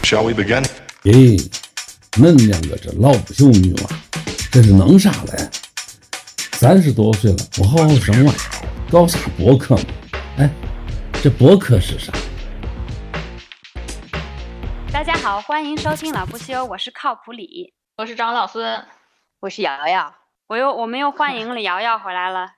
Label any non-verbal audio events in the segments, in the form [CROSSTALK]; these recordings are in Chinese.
Shall we begin? 咦，恁两个这老不休女娃，这是弄啥嘞？三十多岁了，不好好生娃，搞啥博客嘛？哎，这博客是啥？大家好，欢迎收听老不休，我是靠谱李，我是张老孙，我是瑶瑶，我又我们又欢迎了瑶瑶回来了，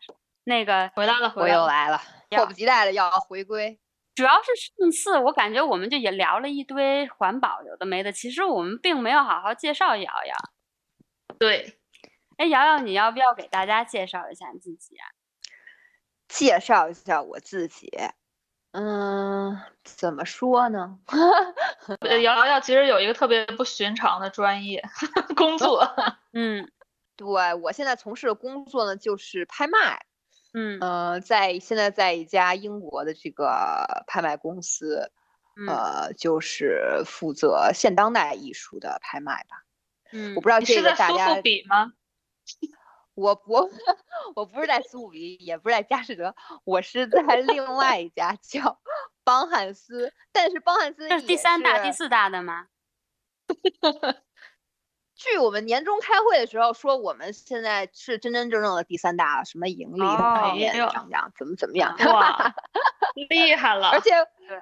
那个回来了，我又来了，迫不及待的要回归。主要是上次我感觉我们就也聊了一堆环保有的没的，其实我们并没有好好介绍瑶瑶。对，哎，瑶瑶，你要不要给大家介绍一下你自己啊？介绍一下我自己，嗯，怎么说呢？[LAUGHS] 瑶瑶其实有一个特别不寻常的专业工作，嗯，[LAUGHS] 对我现在从事的工作呢就是拍卖。嗯呃，在现在在一家英国的这个拍卖公司，呃，就是负责现当代艺术的拍卖吧。嗯，我不知道这个大家。比吗？[LAUGHS] 我我 [LAUGHS] 我不是在苏富比，也不是在佳士得，我是在 [LAUGHS] 另外一家叫邦汉斯，但是邦汉斯这是第三大、第四大的吗？据我们年终开会的时候说，我们现在是真真正正的第三大，什么盈利方面涨涨，怎么怎么样？哇，[LAUGHS] 厉害了！而且对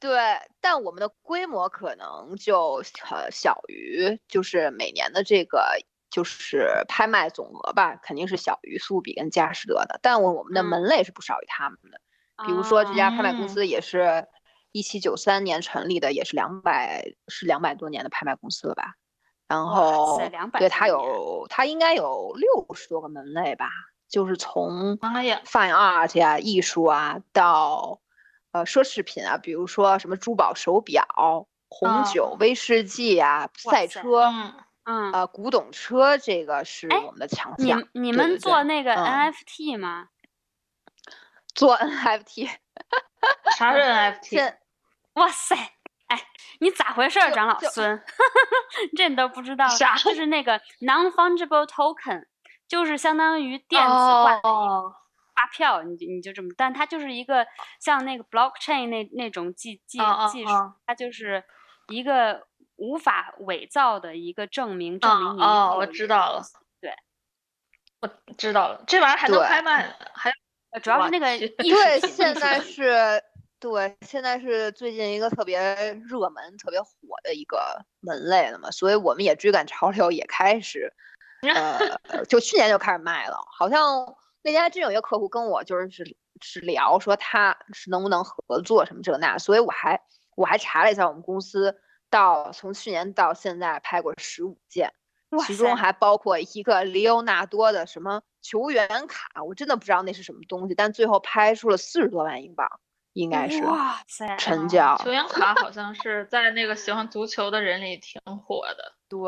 对，但我们的规模可能就呃小于，就是每年的这个就是拍卖总额吧，肯定是小于苏比跟佳士得的。但我我们的门类是不少于他们的，比如说这家拍卖公司也是一七九三年成立的，也是两百是两百多年的拍卖公司了吧？然后，对它有，它应该有六十多个门类吧，就是从 fine art 呀、艺术啊，到呃奢侈品啊，比如说什么珠宝、手表、红酒、威士忌啊、赛车，嗯，呃，古董车，这个是我们的强项。你你们做那个 NFT 吗？做 NFT，啥是 NFT？哇塞！哎，你咋回事，长老孙？[LAUGHS] 这你都不知道？啥？就是那个 non-fungible token，就是相当于电子化发票，你就你就这么，但它就是一个像那个 blockchain 那那种技技技术，它就是一个无法伪造的一个证明，证明你哦，我知道了，对，我知道了，这玩意儿还能拍卖，还主要是那个艺术对，现在是。对，现在是最近一个特别热门、特别火的一个门类了嘛，所以我们也追赶潮流，也开始，[LAUGHS] 呃，就去年就开始卖了。好像那天真有一个客户跟我就是是是聊说他是能不能合作什么这那，所以我还我还查了一下我们公司到从去年到现在拍过十五件，其中还包括一个里奥纳多的什么球员卡，我真的不知道那是什么东西，但最后拍出了四十多万英镑。应该是哇塞，成交球员卡好像是在那个喜欢足球的人里挺火的。对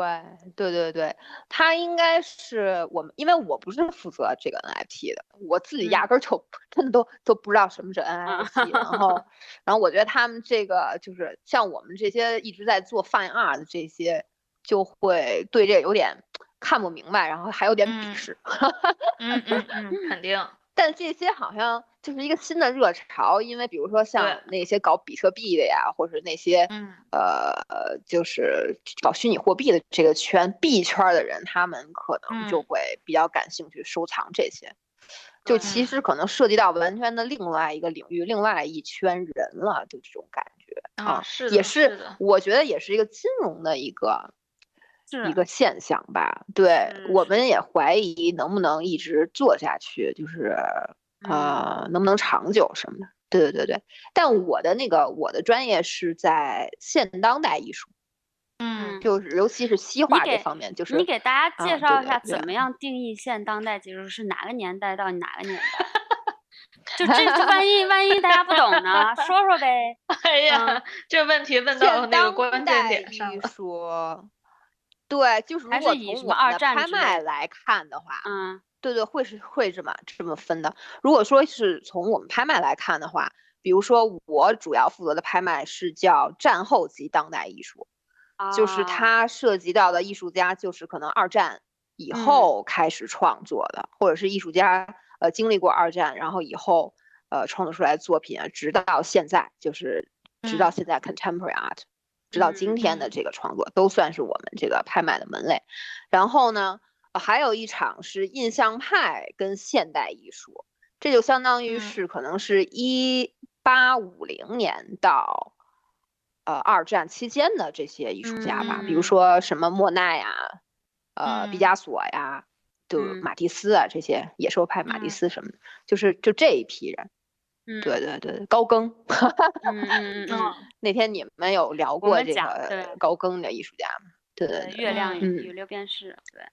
对对对，他应该是我们，因为我不是负责这个 NFT 的，我自己压根儿就真的都都不知道什么是 NFT。然后，[LAUGHS] 然后我觉得他们这个就是像我们这些一直在做 Fine Art 的这些，就会对这有点看不明白，然后还有点鄙视。嗯嗯嗯，肯定。但这些好像就是一个新的热潮，因为比如说像那些搞比特币的呀，或者那些呃，就是搞虚拟货币的这个圈币圈的人，他们可能就会比较感兴趣收藏这些。就其实可能涉及到完全的另外一个领域，另外一圈人了，就这种感觉啊，是也是，我觉得也是一个金融的一个。一个现象吧，对我们也怀疑能不能一直做下去，就是呃能不能长久什么的。对对对对，但我的那个我的专业是在现当代艺术，嗯，就是尤其是西画这方面，就是你给大家介绍一下怎么样定义现当代技术是哪个年代到哪个年代？[LAUGHS] 就这这万一万一大家不懂呢，说说呗。[LAUGHS] 哎呀，这问题问到那个关键点上了。对，就是如果从我们的拍卖来看的话，嗯，对对，会是会这么这么分的。如果说是从我们拍卖来看的话，比如说我主要负责的拍卖是叫战后及当代艺术，就是它涉及到的艺术家就是可能二战以后开始创作的，或者是艺术家呃经历过二战，然后以后呃创作出来的作品，直到现在就是直到现在 contemporary art。直到今天的这个创作，都算是我们这个拍卖的门类。然后呢，还有一场是印象派跟现代艺术，这就相当于是可能是一八五零年到呃二战期间的这些艺术家吧，比如说什么莫奈呀，呃毕加索呀，就马蒂斯啊这些野兽派马蒂斯什么的，就是就这一批人。对对对，高更。嗯 [LAUGHS] 嗯嗯。那天你们有聊过这个高更的艺术家吗？对对对。月亮与六便士。对。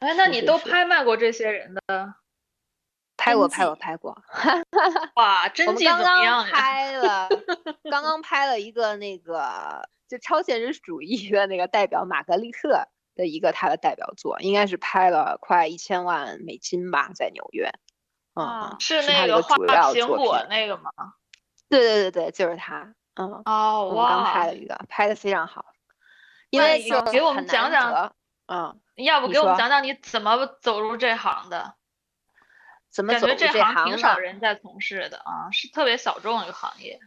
哎，那你都拍卖过这些人的？[LAUGHS] 拍过，拍过，拍过。哇，真迹怎么样 [LAUGHS] 拍了，刚刚拍了一个那个就超现实主义的那个代表玛格丽特的一个他的代表作，应该是拍了快一千万美金吧，在纽约。啊，是那个画苹果那个吗？对对对对，就是他。嗯，哦，我刚拍了一个，拍的非常好。因为给我们讲讲，嗯，要不给我们讲讲你怎么走入这行的？怎么感觉这行挺少人在从事的啊？是特别小众一个行业。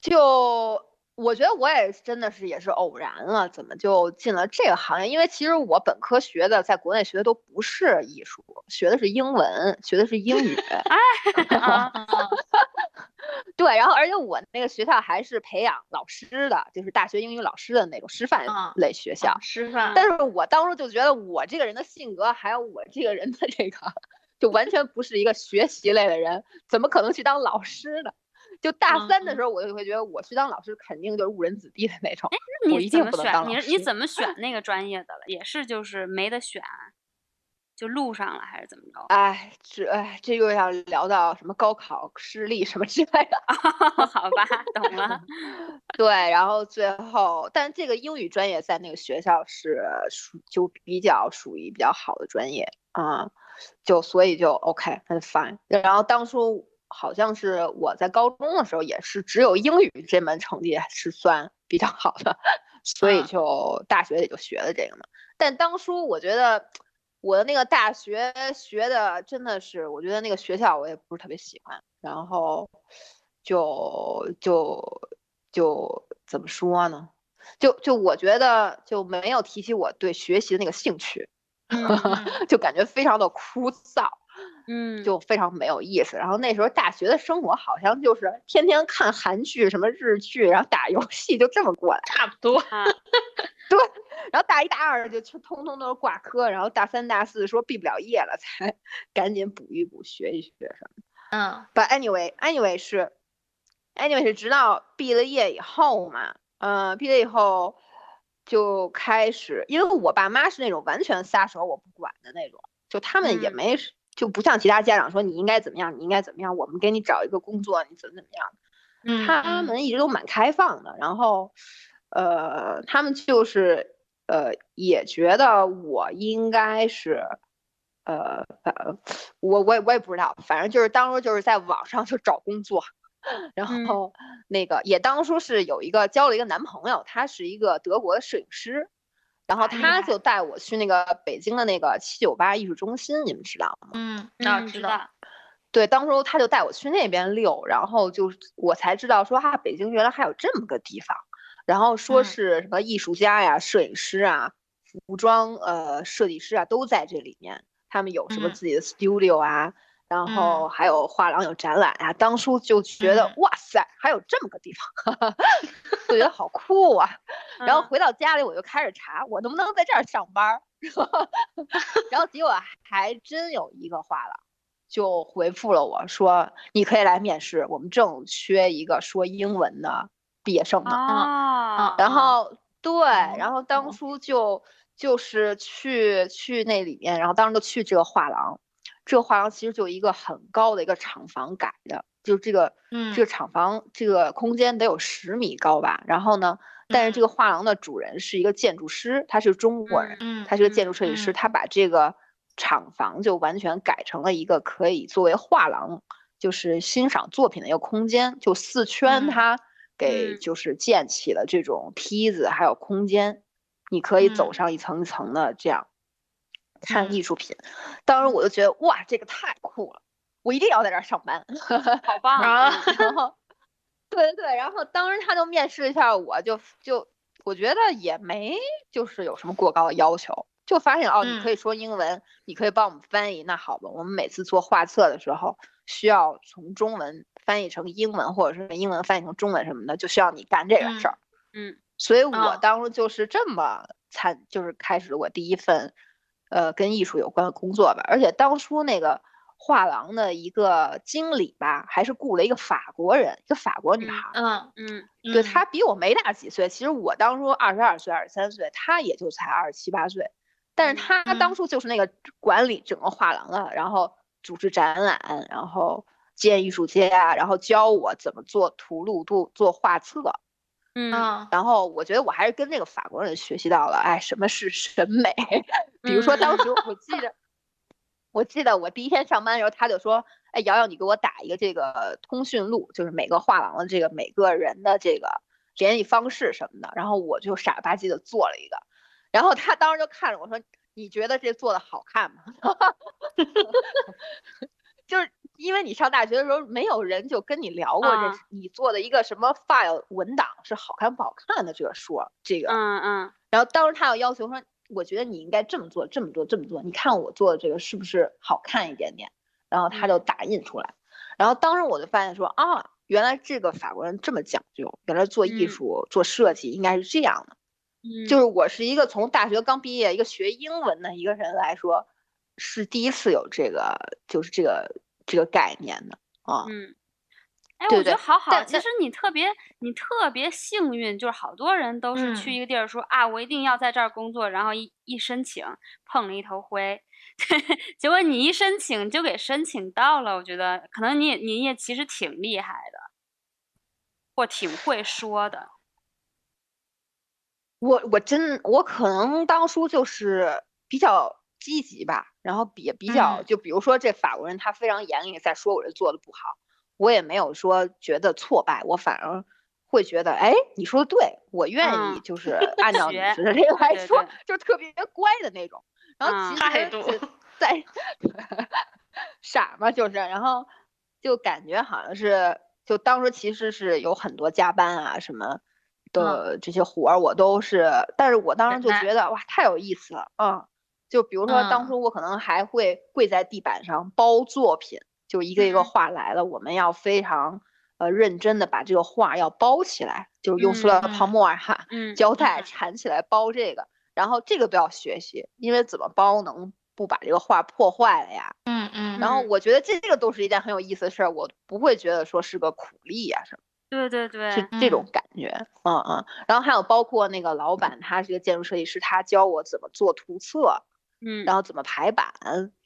就。我觉得我也真的是也是偶然了，怎么就进了这个行业？因为其实我本科学的，在国内学的都不是艺术，学的是英文，学的是英语。[LAUGHS] [LAUGHS] 对，然后而且我那个学校还是培养老师的，就是大学英语老师的那种师范类学校。师范。但是我当时就觉得我这个人的性格，还有我这个人的这个，就完全不是一个学习类的人，怎么可能去当老师呢？就大三的时候，我就会觉得我去当老师肯定就是误人子弟的那种。哎，你怎么选？你你怎么选那个专业的了？也是就是没得选，就录上了还是怎么着？哎，这哎这又要聊到什么高考失利什么之类的。[LAUGHS] 好吧，懂了。[LAUGHS] 对，然后最后，但这个英语专业在那个学校是属就比较属于比较好的专业啊，就所以就 OK，很 fine。然后当初。好像是我在高中的时候也是只有英语这门成绩是算比较好的，所以就大学里就学了这个嘛。但当初我觉得我的那个大学学的真的是，我觉得那个学校我也不是特别喜欢，然后就就就怎么说呢？就就我觉得就没有提起我对学习的那个兴趣，[LAUGHS] 就感觉非常的枯燥。嗯，就非常没有意思。然后那时候大学的生活好像就是天天看韩剧、什么日剧，然后打游戏，就这么过来，差不多。[LAUGHS] 对，然后大一、大二就通通都是挂科，然后大三、大四说毕不了业了，[LAUGHS] 才赶紧补一补、学一学什么。嗯，But anyway，anyway 是，anyway 是直到毕了业以后嘛，嗯，毕业以后就开始，因为我爸妈是那种完全撒手我不管的那种，就他们也没。就不像其他家长说你应该怎么样，你应该怎么样，我们给你找一个工作，你怎么怎么样。嗯，他们一直都蛮开放的，然后，呃，他们就是呃也觉得我应该是，呃，我我也我也不知道，反正就是当初就是在网上就找工作，[LAUGHS] 然后那个也当初是有一个交了一个男朋友，他是一个德国的摄影师。然后他就带我去那个北京的那个七九八艺术中心，你们知道吗？嗯，那知道。对，当初他就带我去那边溜，然后就我才知道说啊，北京原来还有这么个地方。然后说是什么艺术家呀、摄影师啊、服装呃设计师啊都在这里面，他们有什么自己的 studio 啊。然后还有画廊有展览呀，当初就觉得哇塞，还有这么个地方，[LAUGHS] 就觉得好 [LAUGHS] 酷啊。然后回到家里，我就开始查我能不能在这儿上班。[LAUGHS] 然后结果还真有一个画廊就回复了我说，你可以来面试，我们正缺一个说英文的毕业生呢。啊，然后对，然后当初就就是去去那里面，然后当时就去这个画廊。这个画廊其实就一个很高的一个厂房改的，就这个，嗯，这个厂房这个空间得有十米高吧。然后呢，但是这个画廊的主人是一个建筑师，他是中国人，嗯，他是个建筑设计师，他把这个厂房就完全改成了一个可以作为画廊，就是欣赏作品的一个空间，就四圈他给就是建起了这种梯子，还有空间，你可以走上一层一层的这样。看艺术品，当时我就觉得哇，这个太酷了，我一定要在这儿上班，好 [LAUGHS] 棒啊！然后，对对对，然后当时他就面试一下，我就就我觉得也没就是有什么过高的要求，就发现哦，你可以说英文，你可以帮我们翻译，那好吧，我们每次做画册的时候需要从中文翻译成英文，或者是英文翻译成中文什么的，就需要你干这个事儿。嗯，所以我当时就是这么参，就是开始我第一份，呃，跟艺术有关的工作吧。而且当初那个画廊的一个经理吧，还是雇了一个法国人，一个法国女孩。嗯嗯，对她比我没大几岁。其实我当初二十二岁、二十三岁，她也就才二十七八岁。但是她当初就是那个管理整个画廊的，然后组织展览，然后见艺术家，然后教我怎么做图录、做做画册。嗯，然后我觉得我还是跟那个法国人学习到了，哎，什么是审美？比如说当时我记得，我记得我第一天上班的时候，他就说，哎，瑶瑶，你给我打一个这个通讯录，就是每个画廊的这个每个人的这个联系方式什么的。然后我就傻了吧唧的做了一个，然后他当时就看着我说，你觉得这做的好看吗？[LAUGHS] 就是。因为你上大学的时候，没有人就跟你聊过这你做的一个什么 file 文档是好看不好看的这个说这个，嗯嗯。然后当时他要要求说，我觉得你应该这么做，这么做，这么做。你看我做的这个是不是好看一点点？然后他就打印出来。然后当时我就发现说啊，原来这个法国人这么讲究，原来做艺术做设计应该是这样的。嗯。就是我是一个从大学刚毕业，一个学英文的一个人来说，是第一次有这个，就是这个。这个概念的啊，嗯，哎，我觉得好好。其实你特别，你特别幸运，就是好多人都是去一个地儿说啊，我一定要在这儿工作，然后一一申请碰了一头灰，[LAUGHS] 结果你一申请就给申请到了。我觉得可能你也你也其实挺厉害的，或挺会说的。我我真我可能当初就是比较。积极吧，然后比比较，就比如说这法国人他非常严厉，在说我这做的不好，我也没有说觉得挫败，我反而会觉得，哎，你说的对，我愿意就是按照你的这个来说，就特别乖的那种。然后其实 [LAUGHS] 在傻嘛，就是，然后就感觉好像是，就当时其实是有很多加班啊什么的这些活儿，我都是，但是我当时就觉得哇，太有意思了，嗯。就比如说，当初我可能还会跪在地板上包作品，就一个一个画来了，我们要非常呃认真的把这个画要包起来，就是用塑料泡沫哈，胶带缠起来包这个，然后这个都要学习，因为怎么包能不把这个画破坏了呀？嗯嗯。然后我觉得这这个都是一件很有意思的事儿，我不会觉得说是个苦力呀什么。对对对，是这种感觉，嗯嗯。然后还有包括那个老板，他是一个建筑设计师，他教我怎么做图册。嗯，然后怎么排版？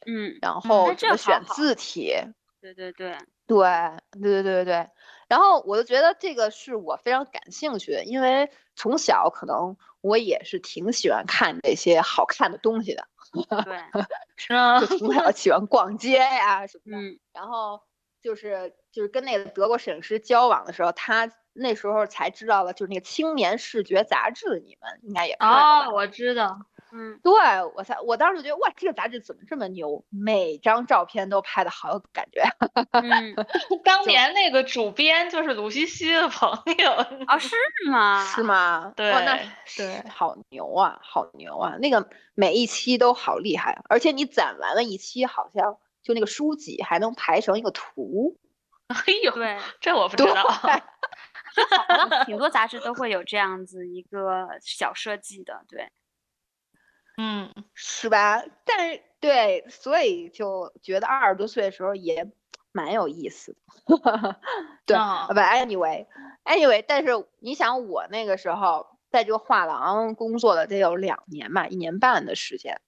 嗯，然后怎么选字体？对对对，对对对对对对。然后我就觉得这个是我非常感兴趣的，因为从小可能我也是挺喜欢看这些好看的东西的。对，[LAUGHS] 是啊？就从小喜欢逛街呀什么的。嗯。然后就是就是跟那个德国摄影师交往的时候，他那时候才知道了，就是那个《青年视觉杂志》，你们应该也看哦，我知道。嗯，对我才，我当时觉得哇，这个杂志怎么这么牛？每张照片都拍的好有感觉。嗯，[LAUGHS] 当年那个主编就是鲁西西的朋友啊，是吗？是吗？对，那对，好牛啊，好牛啊！那个每一期都好厉害，而且你攒完了一期，好像就那个书籍还能排成一个图。[LAUGHS] 哎呦，对，这我不 [LAUGHS] 知道。好像挺多杂志都会有这样子一个小设计的，对。嗯，是吧？但是对，所以就觉得二十多岁的时候也蛮有意思的。[LAUGHS] 对，不，anyway，anyway，但是你想，我那个时候在这个画廊工作了得有两年吧，一年半的时间。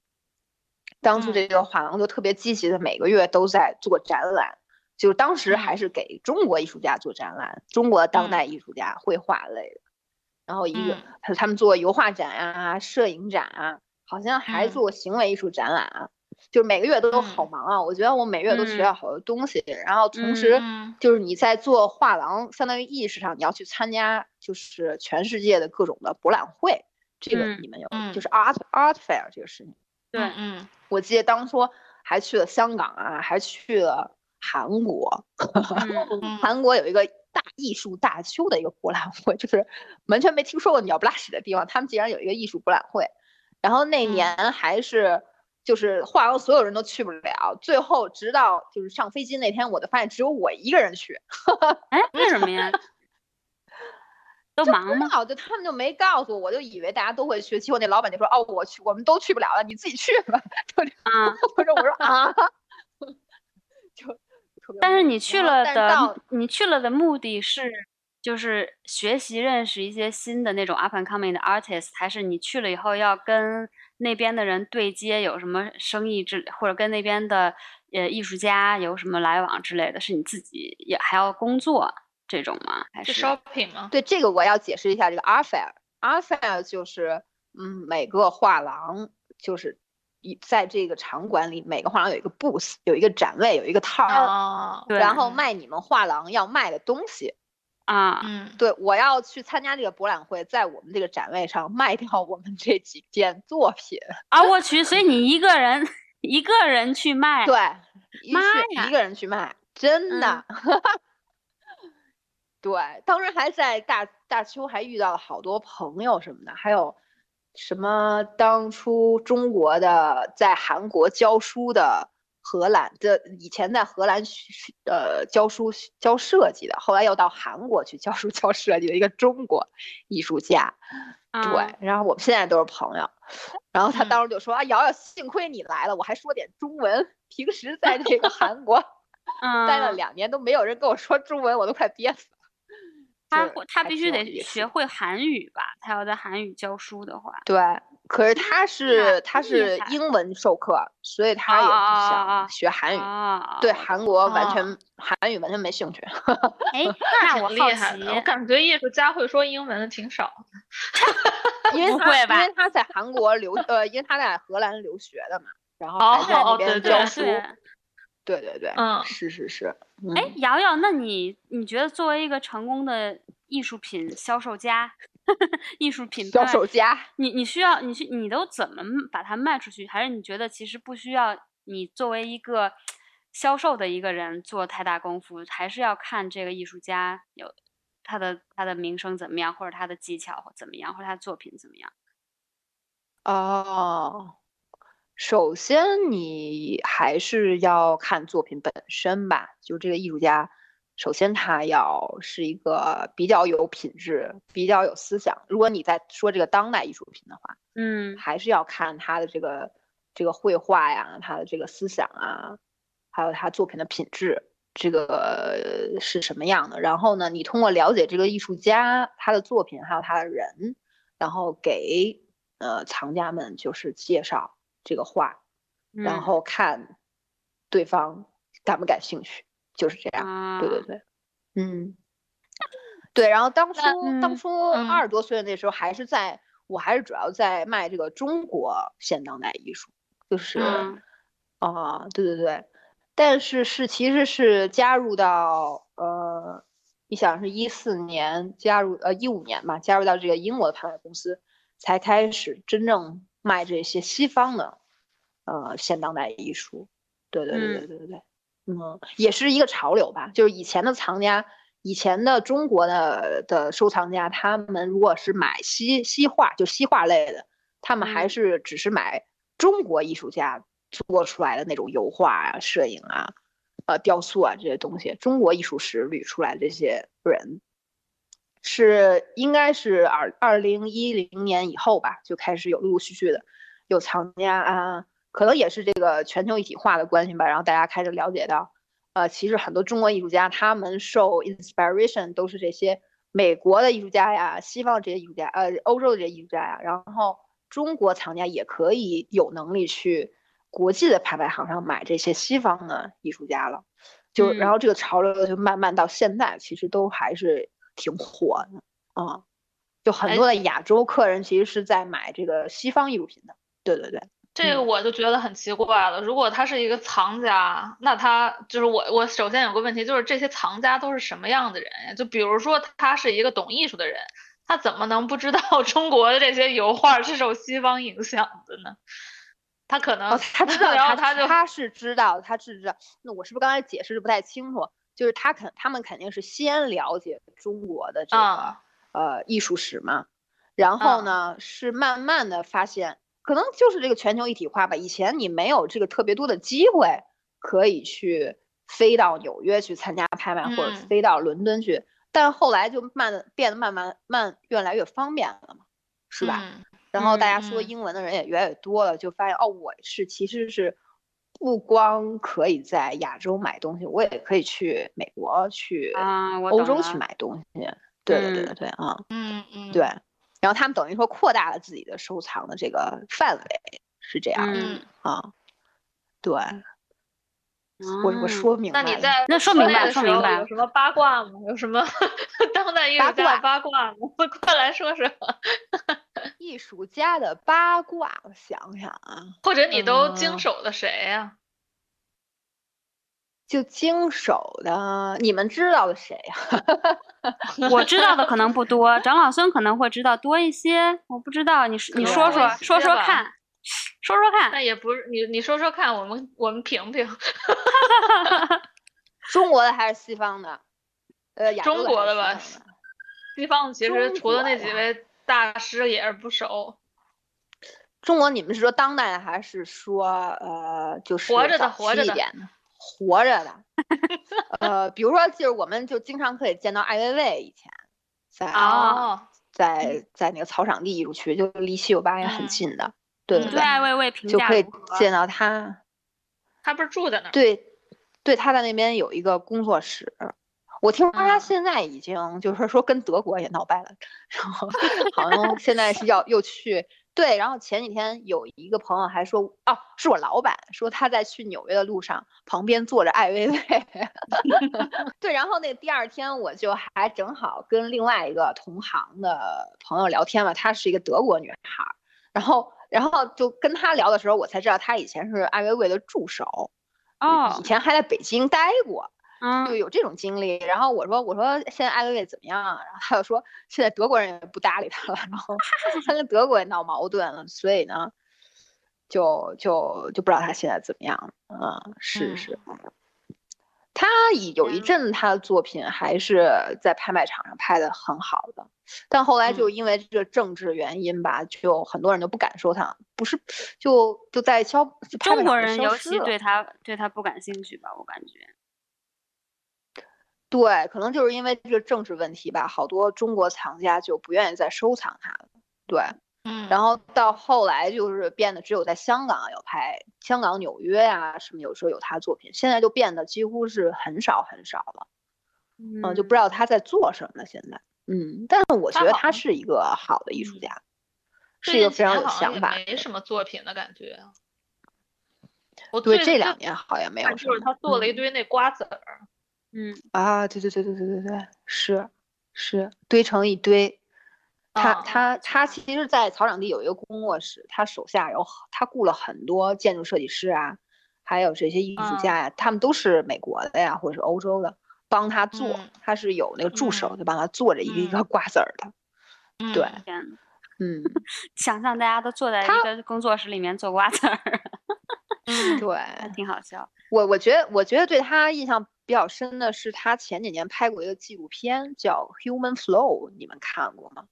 当初这个画廊就特别积极的，每个月都在做展览，就当时还是给中国艺术家做展览，中国当代艺术家绘画类的。然后一个他他们做油画展啊，摄影展啊。好像还做行为艺术展览啊，就是每个月都好忙啊。我觉得我每月都学到好多东西，然后同时就是你在做画廊，相当于意识上你要去参加，就是全世界的各种的博览会。这个你们有，就是 art art fair 这个事情。对，嗯，我记得当初还去了香港啊，还去了韩国。[LAUGHS] 韩国有一个大艺术大邱的一个博览会，就是完全没听说过鸟不拉屎的地方，他们竟然有一个艺术博览会。然后那年还是就是画廊所有人都去不了，最后直到就是上飞机那天，我就发现只有我一个人去。[LAUGHS] 哎，为什么呀？[LAUGHS] 都忙吗？就他们就没告诉我，我就以为大家都会去。结果那老板就说：“哦，我去，我们都去不了了，你自己去吧。[LAUGHS] ”啊，我说我说啊，就。但是你去了的，你去了的目的是就是学习认识一些新的那种 up and coming 的 artist，还是你去了以后要跟那边的人对接，有什么生意之或者跟那边的呃艺术家有什么来往之类的？是你自己也还要工作？这种吗？还是 shopping 吗？对，这个我要解释一下。这个 art fair，art fair 就是，嗯，每个画廊就是一在这个场馆里，每个画廊有一个 booth，有一个展位，有一个摊儿，然后卖你们画廊要卖的东西。啊，嗯，对，我要去参加这个博览会，在我们这个展位上卖掉我们这几件作品。啊，我去，所以你一个人一个人去卖？对，妈呀，一个人去卖，真的。[LAUGHS] 对，当时还在大大邱还遇到了好多朋友什么的，还有什么当初中国的在韩国教书的荷兰的，以前在荷兰呃教书教设计的，后来又到韩国去教书 [LAUGHS] 教设计的一个中国艺术家。对，然后我们现在都是朋友。然后他当时就说啊，瑶瑶，幸亏你来了，我还说点中文。平时在这个韩国 [LAUGHS] 待了两年，都没有人跟我说中文，我都快憋死了。他他必须得学会韩语吧？他要在韩语教书的话，对。可是他是他是英文授课，所以他也不想学韩语。对韩国完全韩语完全没兴趣。哎，[LAUGHS] 那我厉害的，我感觉艺术家会说英文的挺少 [LAUGHS] 的。因为他因为他在韩国留呃，因为他在荷兰留学的嘛，然后还在那边教书。[LAUGHS] 对对对，嗯，是是是。哎，瑶瑶，那你你觉得作为一个成功的艺术品销售家，[LAUGHS] 艺术品销售家，你你需要你去你都怎么把它卖出去？还是你觉得其实不需要你作为一个销售的一个人做太大功夫？还是要看这个艺术家有他的他的名声怎么样，或者他的技巧怎么样，或者他的作品怎么样？哦。首先，你还是要看作品本身吧。就这个艺术家，首先他要是一个比较有品质、比较有思想。如果你在说这个当代艺术品的话，嗯，还是要看他的这个这个绘画呀，他的这个思想啊，还有他作品的品质，这个是什么样的。然后呢，你通过了解这个艺术家他的作品，还有他的人，然后给呃藏家们就是介绍。这个画，然后看对方感不感兴趣，就是这样。对对对，嗯，对。然后当初当初二十多岁那时候，还是在我还是主要在卖这个中国现当代艺术，就是啊，对对对。但是是其实是加入到呃，你想是一四年加入呃一五年吧，加入到这个英国的拍卖公司，才开始真正。卖这些西方的，呃，现当代艺术，对对对对对对对，嗯，也是一个潮流吧。就是以前的藏家，以前的中国的的收藏家，他们如果是买西西画，就西画类的，他们还是只是买中国艺术家做出来的那种油画啊、摄影啊、呃、雕塑啊这些东西。中国艺术史捋出来这些人。是应该是二二零一零年以后吧，就开始有陆陆续续的有藏家啊，可能也是这个全球一体化的关系吧，然后大家开始了解到，呃，其实很多中国艺术家他们受 inspiration 都是这些美国的艺术家呀，西方这些艺术家，呃，欧洲的这些艺术家呀，然后中国藏家也可以有能力去国际的拍卖行上买这些西方的艺术家了，就然后这个潮流就慢慢到现在，其实都还是。挺火的啊，就很多的亚洲客人其实是在买这个西方艺术品的。对对对，这个我就觉得很奇怪了。如果他是一个藏家，那他就是我我首先有个问题，就是这些藏家都是什么样的人呀？就比如说他是一个懂艺术的人，他怎么能不知道 [LAUGHS] 中国的这些油画是受西方影响的呢？他可能他知道，[LAUGHS] 然后他就他是知道，他是知道。那我是不是刚才解释的不太清楚？就是他肯他们肯定是先了解中国的这个呃艺术史嘛，然后呢是慢慢的发现，可能就是这个全球一体化吧。以前你没有这个特别多的机会可以去飞到纽约去参加拍卖，或者飞到伦敦去，但是后来就慢的变得慢慢慢越来越方便了嘛，是吧？然后大家说英文的人也越来越多了，就发现哦，我是其实是。不光可以在亚洲买东西，我也可以去美国、去欧洲去买东西。对对对对对啊，嗯嗯，对。然后他们等于说扩大了自己的收藏的这个范围，是这样嗯啊。对，我我说明白。那你在那说明白，说明白。有什么八卦吗？有什么 [LAUGHS] 当代艺术家八卦吗？[LAUGHS] 快来说说。艺术家的八卦，我想想啊，或者你都经手的谁呀？就经手的，你们知道的谁呀？[LAUGHS] 我知道的可能不多，长老孙可能会知道多一些。我不知道，你你说说说说看，说说看。那也不是你你说说看，我们我们评评。[LAUGHS] 中国的还是西方的？呃，中国的吧。西方其实除了那几位。大师也是不熟。中国，你们是说当代的还是说呃，就是活着的活着的活着的？呃，比如说，就是我们就经常可以见到艾薇薇，以前在在在那个草场地艺术区，就离西九八也很近的，对对对，艾薇薇评价就可以见到他。他不是住在那儿？对，对，他在那边有一个工作室。我听说他现在已经就是说跟德国也闹掰了，然后好像现在是要又去对，然后前几天有一个朋友还说哦，是我老板说他在去纽约的路上旁边坐着艾薇薇，[LAUGHS] 对，然后那第二天我就还正好跟另外一个同行的朋友聊天嘛，她是一个德国女孩，然后然后就跟她聊的时候，我才知道她以前是艾薇薇的助手，哦，以前还在北京待过。就有这种经历，然后我说我说现在艾薇薇怎么样？然后他又说现在德国人也不搭理他了，然后他跟德国也闹矛盾了，所以呢，就就就不知道他现在怎么样。嗯，是是，他有一阵他的作品还是在拍卖场上拍的很好的，但后来就因为这个政治原因吧，就很多人都不敢收藏，不是就就在消中国人尤其对他对他不感兴趣吧，我感觉。对，可能就是因为这个政治问题吧，好多中国藏家就不愿意再收藏它了。对，嗯，然后到后来就是变得只有在香港有拍，香港、纽约呀什么，有时候有他作品，现在就变得几乎是很少很少了。嗯，就不知道他在做什么了现在。嗯，但是我觉得他是一个好的艺术家，是一个非常有想法。没什么作品的感觉。我对这两年好像没有。就是他做了一堆那瓜子儿。嗯啊，对对对对对对对，是是堆成一堆。他他他其实，在草场地有一个工作室，他手下有他雇了很多建筑设计师啊，还有这些艺术家呀，他们都是美国的呀，或者是欧洲的，帮他做。他是有那个助手，就帮他做着一个一个瓜子儿的。对，嗯，[LAUGHS] 想象大家都坐在一个工作室里面做瓜子儿。嗯，对，[LAUGHS] 挺好笑。我我觉得，我觉得对他印象。比较深的是，他前几年拍过一个纪录片，叫《Human Flow》，你们看过吗？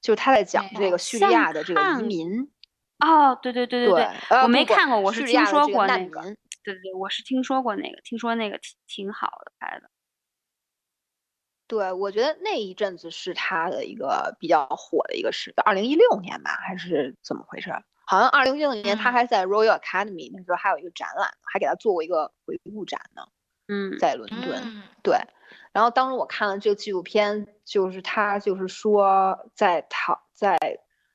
就是他在讲这个叙利亚的这个移民。哦，对对对对对，我没看过，我是听说过那个。对对对，我是听说过那个，听说那个挺挺好的拍的。对，我觉得那一阵子是他的一个比较火的一个时，二零一六年吧，还是怎么回事？好像二零一六年他还在 Royal Academy 那时候还有一个展览，还给他做过一个回顾展呢。嗯，在伦敦，对。然后当时我看了这个纪录片，就是他就是说在他在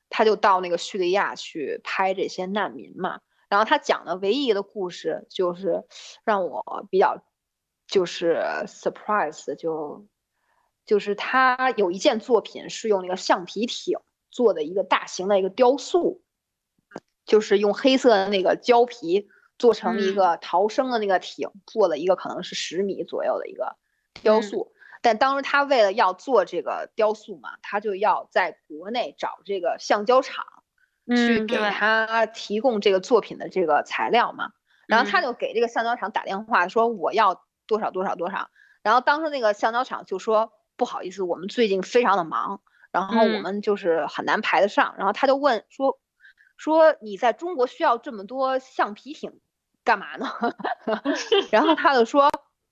他就到那个叙利亚去拍这些难民嘛。然后他讲的唯一的故事就是让我比较就是 surprise，就就是他有一件作品是用那个橡皮艇做的一个大型的一个雕塑，就是用黑色的那个胶皮。做成一个逃生的那个艇，做了一个可能是十米左右的一个雕塑。但当时他为了要做这个雕塑嘛，他就要在国内找这个橡胶厂，去给他提供这个作品的这个材料嘛。然后他就给这个橡胶厂打电话说我要多少多少多少。然后当时那个橡胶厂就说不好意思，我们最近非常的忙，然后我们就是很难排得上。然后他就问说说你在中国需要这么多橡皮艇干嘛呢？[LAUGHS] [LAUGHS] 然后他就说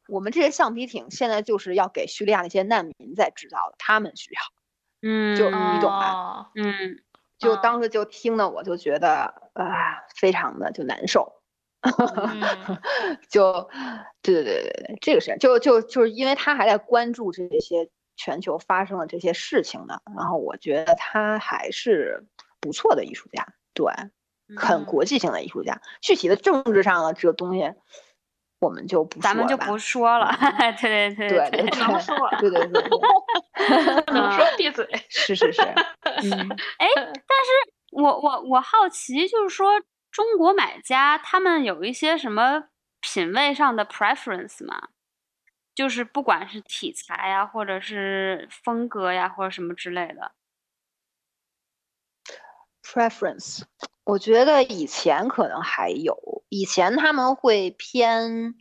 我们这些橡皮艇现在就是要给叙利亚那些难民在制造的，他们需要。嗯，就你懂吧？嗯，就当时就听的我就觉得啊，非常的就难受。[LAUGHS] 就，对对对对对，这个是就就就是因为他还在关注这些全球发生的这些事情呢，然后我觉得他还是不错的艺术家，对，很国际性的艺术家。具体的政治上的这个东西，我们就不咱们就不说了。对对对对，能说，对对对，能 [LAUGHS] [LAUGHS] 说闭嘴。是是是，[LAUGHS] 嗯，哎，但是我我我好奇，就是说。中国买家他们有一些什么品味上的 preference 吗？就是不管是题材呀，或者是风格呀，或者什么之类的。preference，我觉得以前可能还有，以前他们会偏，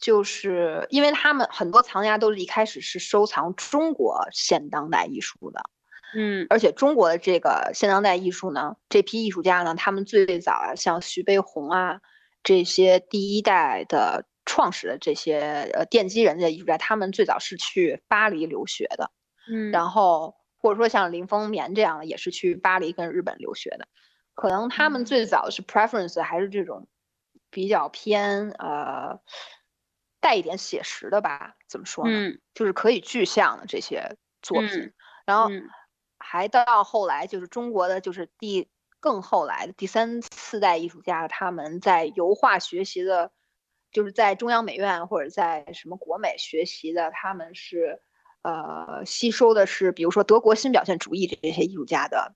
就是因为他们很多藏家都是一开始是收藏中国现当代艺术的。嗯，而且中国的这个现当代艺术呢，这批艺术家呢，他们最早啊，像徐悲鸿啊这些第一代的创始的这些呃奠基人的艺术家，他们最早是去巴黎留学的，嗯，然后或者说像林风眠这样的，也是去巴黎跟日本留学的，可能他们最早是 preference 还是这种比较偏呃带一点写实的吧？怎么说呢？就是可以具象的这些作品，然后。还到后来，就是中国的，就是第更后来的第三四代艺术家，他们在油画学习的，就是在中央美院或者在什么国美学习的，他们是呃吸收的是，比如说德国新表现主义这些艺术家的，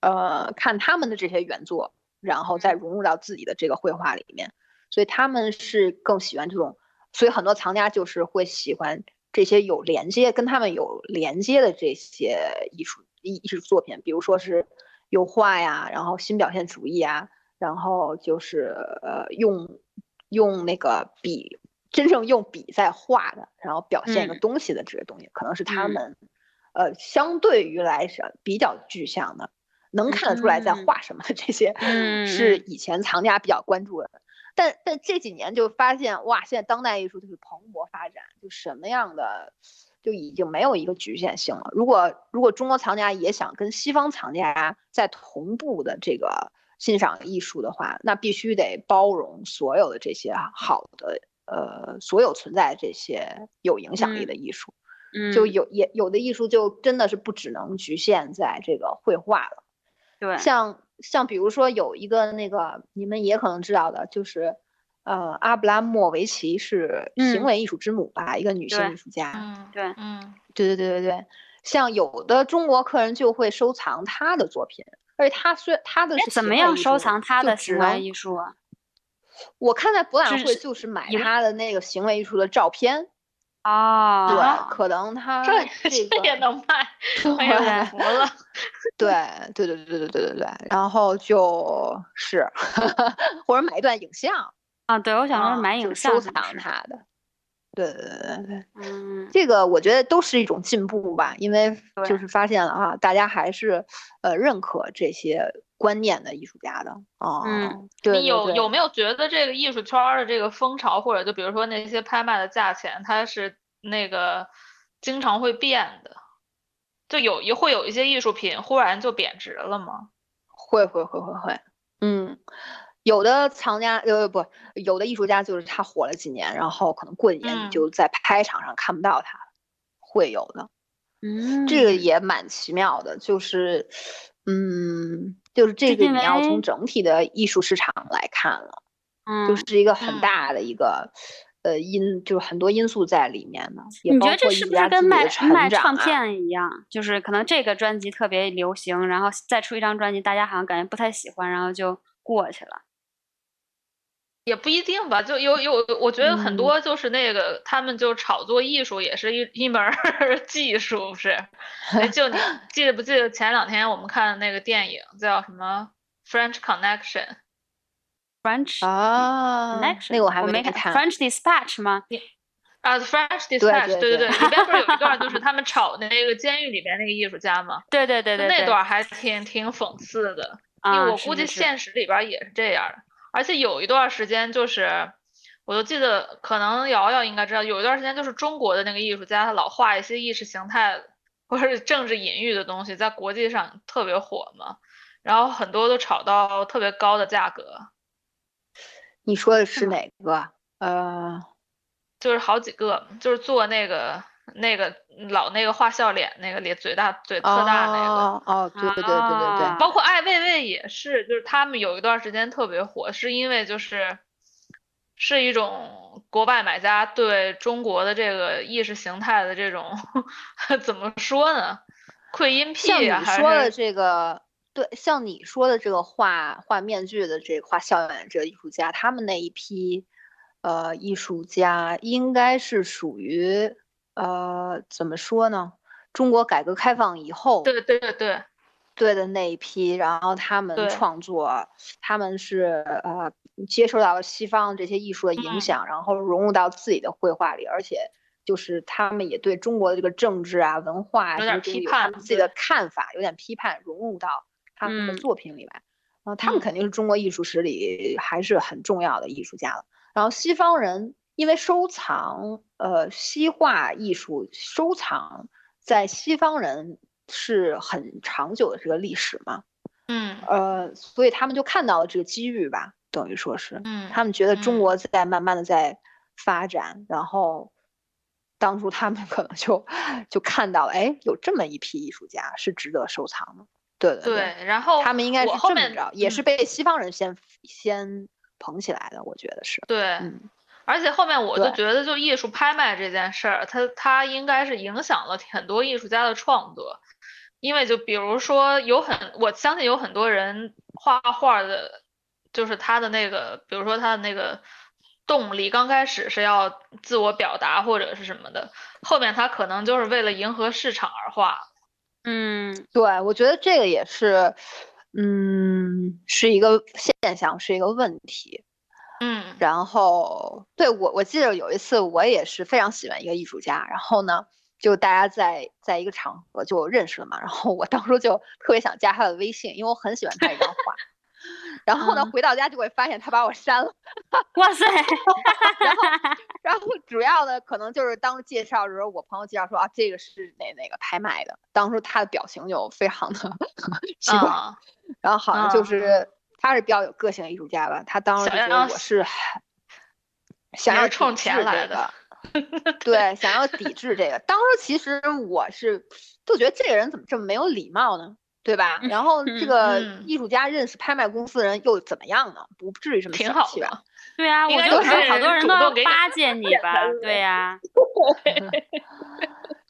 呃看他们的这些原作，然后再融入到自己的这个绘画里面，所以他们是更喜欢这种，所以很多藏家就是会喜欢。这些有连接、跟他们有连接的这些艺术艺艺术作品，比如说是油画呀，然后新表现主义啊，然后就是呃用用那个笔，真正用笔在画的，然后表现一个东西的这些东西，可能是他们呃相对于来说比较具象的，能看得出来在画什么的这些，[LAUGHS] 是以前藏家比较关注的。但但这几年就发现哇，现在当代艺术就是蓬勃发展，就什么样的就已经没有一个局限性了。如果如果中国藏家也想跟西方藏家在同步的这个欣赏艺术的话，那必须得包容所有的这些好的呃所有存在这些有影响力的艺术。嗯，就有也有的艺术就真的是不只能局限在这个绘画了。对，像。像比如说有一个那个你们也可能知道的，就是呃阿布拉莫维奇是行为艺术之母吧，一个女性艺术家。嗯，对，嗯，对对对对对。像有的中国客人就会收藏她的作品，而且她虽她的怎么样收藏她的行为艺术啊？我看在博览会就是买他的那个行为艺术的照片啊对可能他这这也能卖我服了。对对对对对对对对然后就是或者买一段影像啊对我想要买影像收藏他的。对对对对嗯。这个我觉得都是一种进步吧因为就是发现了啊大家还是呃认可这些观念的艺术家的啊。嗯，你有有没有觉得这个艺术圈的这个风潮，或者就比如说那些拍卖的价钱，它是那个经常会变的？就有一会有一些艺术品忽然就贬值了吗？会会会会会，嗯，有的藏家呃不，有的艺术家就是他火了几年，然后可能过几年你就在拍场上看不到他了，会有的，嗯，这个也蛮奇妙的，就是嗯，就是这个你要从整体的艺术市场来看了，嗯，就是一个很大的一个。呃，因就是很多因素在里面呢。你觉得这是不是跟卖卖唱片一样？就是可能这个专辑特别流行，然后再出一张专辑，大家好像感觉不太喜欢，然后就过去了。也不一定吧，就有有，我觉得很多就是那个他们就炒作艺术也是一一门 [LAUGHS] 技术，不是？就你 [LAUGHS] 记得不记得前两天我们看的那个电影叫什么《French Connection》？French 啊，那个我还没看。French Dispatch 吗？啊，French Dispatch，对对对，里边不是有一段就是 [LAUGHS] 他们炒那个监狱里边那个艺术家吗？对对对对，那段还挺挺讽刺的，因为我估计现实里边也是这样的。而且有一段时间就是，我就记得可能瑶瑶应该知道，有一段时间就是中国的那个艺术家他老画一些意识形态或者是政治隐喻的东西，在国际上特别火嘛，然后很多都炒到特别高的价格。你说的是哪个？呃。就是好几个，就是做那个那个老那个画笑脸那个脸嘴大嘴特大那个哦哦对对对对对对，包括艾未未也是，就是他们有一段时间特别火，是因为就是是一种国外买家对中国的这个意识形态的这种 [LAUGHS] 怎么说呢？窥阴癖啊？像你说的这个，对，像你说的这个画画面具的这个画笑脸这个艺术家，他们那一批。呃，艺术家应该是属于呃，怎么说呢？中国改革开放以后，对对对对，对的那一批，然后他们创作，他们是呃，接受到了西方这些艺术的影响，然后融入到自己的绘画里，而且就是他们也对中国的这个政治啊、文化有点批判，自己的看法有点批判，融入到他们的作品里来。然后他们肯定是中国艺术史里还是很重要的艺术家了。然后西方人因为收藏，呃，西画艺术收藏在西方人是很长久的这个历史嘛，嗯，呃，所以他们就看到了这个机遇吧，等于说是，嗯，他们觉得中国在慢慢的在发展，然后当初他们可能就就看到了，哎，有这么一批艺术家是值得收藏的，对对对，然后他们应该是这么着，也是被西方人先先。捧起来的，我觉得是对，而且后面我就觉得，就艺术拍卖这件事儿，它它应该是影响了很多艺术家的创作，因为就比如说有很，我相信有很多人画画的，就是他的那个，比如说他的那个动力，刚开始是要自我表达或者是什么的，后面他可能就是为了迎合市场而画。嗯，对，我觉得这个也是。嗯，是一个现象，是一个问题。嗯，然后对我，我记得有一次我也是非常喜欢一个艺术家，然后呢，就大家在在一个场合就认识了嘛，然后我 [LAUGHS] 当初就特别想加他的微信，因为我很喜欢他一张画。然后呢，回到家就会发现他把我删了。[LAUGHS] 哇塞！然后，[LAUGHS] 然后主要的可能就是当时介绍的时候，我朋友介绍说啊，这个是哪哪个拍卖的，当时他的表情就非常的奇怪。然后好像就是他是比较有个性的艺术家吧，他当时就觉得我是 [LAUGHS] 想要冲钱来的，[LAUGHS] 对，想要抵制这个。当时其实我是就觉得这个人怎么这么没有礼貌呢？对吧？然后这个艺术家认识拍卖公司的人又怎么样呢？不至于这么挺好吧？对啊，我觉得好多人都要巴结你吧？对呀。[LAUGHS]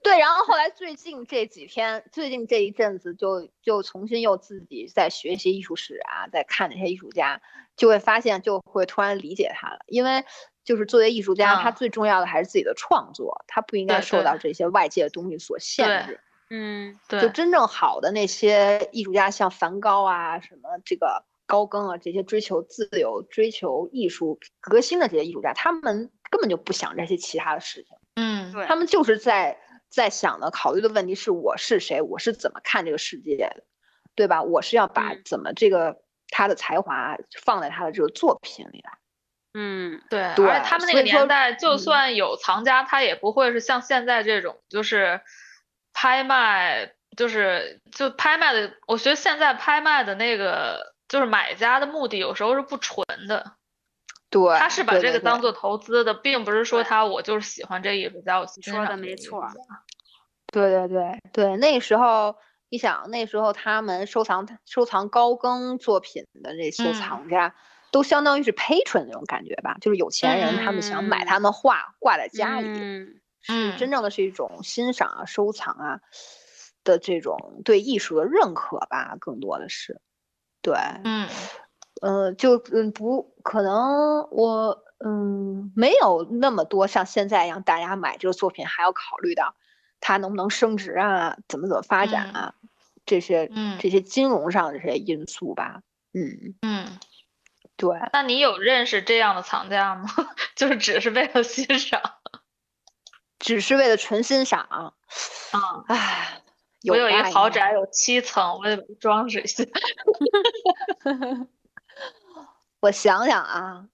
对，然后后来最近这几天，最近这一阵子，就就重新又自己在学习艺术史啊，在看那些艺术家，就会发现，就会突然理解他了。因为就是作为艺术家，他最重要的还是自己的创作，他不应该受到这些外界的东西所限制。嗯，对。就真正好的那些艺术家，像梵高啊，什么这个高更啊，这些追求自由、追求艺术革新的这些艺术家，他们根本就不想这些其他的事情。嗯，对他们就是在。在想的、考虑的问题是我是谁，我是怎么看这个世界的，对吧？我是要把怎么这个他的才华放在他的这个作品里来。嗯，对。对。而且他们那个年代，就算有藏家，他也不会是像现在这种，就是拍卖，就是就拍卖的。我觉得现在拍卖的那个，就是买家的目的有时候是不纯的。对，他是把这个当做投资的，并不是说他我就是喜欢这艺术家，我说的没错。对对对对，那时候你想，那时候他们收藏收藏高更作品的这收藏家，都相当于是 patron 那种感觉吧，就是有钱人他们想买他们画挂在家里，是真正的是一种欣赏啊、收藏啊的这种对艺术的认可吧，更多的是，对，嗯。嗯，就嗯不可能，我嗯没有那么多像现在一样，大家买这个作品还要考虑到它能不能升值啊，怎么怎么发展啊，这些嗯这些金融上的这些因素吧，嗯嗯，对。那你有认识这样的藏家吗？[LAUGHS] 就是只是为了欣赏？[LAUGHS] 只是为了纯欣赏。啊，唉，我有一个豪宅，有七层，我得装饰一下。[LAUGHS] 我想想啊。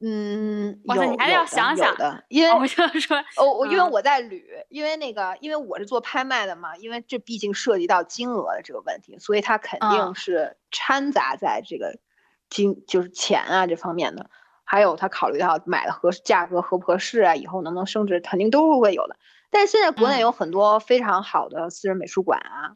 嗯，哇塞，你还要想想的，因为我就说，哦，我因为我在捋，因为那个，因为我是做拍卖的嘛，因为这毕竟涉及到金额的这个问题，所以它肯定是掺杂在这个金，就是钱啊这方面的，还有他考虑到买的合价格合不合适啊，以后能不能升值，肯定都是会有的。但是现在国内有很多非常好的私人美术馆啊，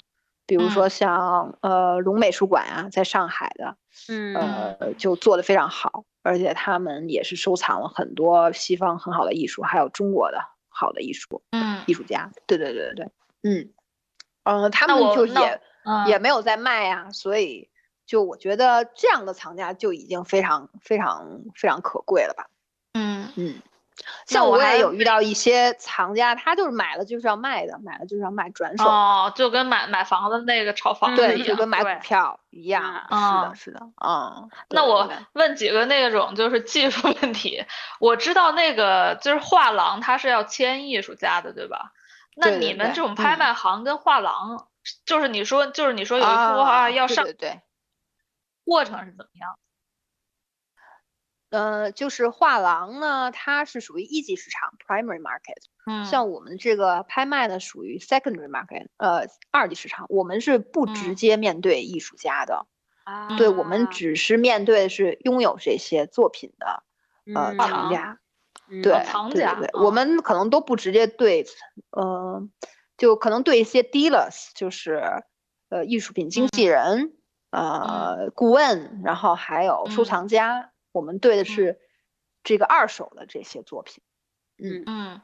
比如说像呃龙美术馆啊，在上海的，嗯，呃，就做的非常好。而且他们也是收藏了很多西方很好的艺术，还有中国的好的艺术，嗯，艺术家，对对对对对，嗯，嗯，他们就也也没有在卖呀，所以就我觉得这样的藏家就已经非常非常非常可贵了吧，嗯。嗯。像我也有遇到一些藏家，他就是买了就是要卖的，买了就是要卖转手。哦，就跟买买房子那个炒房对，就跟买股票一样。是的，是的，嗯。那我问几个那种就是技术问题。我知道那个就是画廊，他是要签艺术家的，对吧？那你们这种拍卖行跟画廊，就是你说就是你说有一幅啊要上，对，过程是怎么样？呃，就是画廊呢，它是属于一级市场 （primary market）。嗯，像我们这个拍卖呢，属于 secondary market，呃，二级市场。我们是不直接面对艺术家的，啊，对我们只是面对是拥有这些作品的呃藏家，对，藏家，对，我们可能都不直接对，呃，就可能对一些 dealers，就是呃艺术品经纪人，呃顾问，然后还有收藏家。我们对的是这个二手的这些作品，嗯嗯，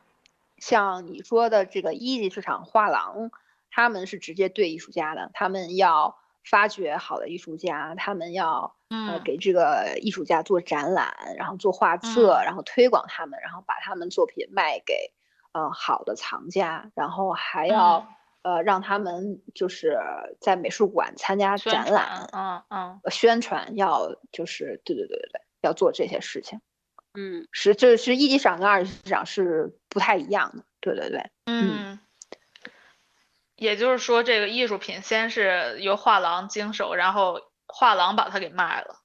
像你说的这个一级市场画廊，他们是直接对艺术家的，他们要发掘好的艺术家，他们要呃给这个艺术家做展览，然后做画册，然后推广他们，然后把他们作品卖给呃好的藏家，然后还要呃让他们就是在美术馆参加展览，嗯嗯，宣传要就是对对对对对。要做这些事情，嗯，是这是一级市场跟二级市场是不太一样的，对对对，嗯，也就是说，这个艺术品先是由画廊经手，然后画廊把它给卖了，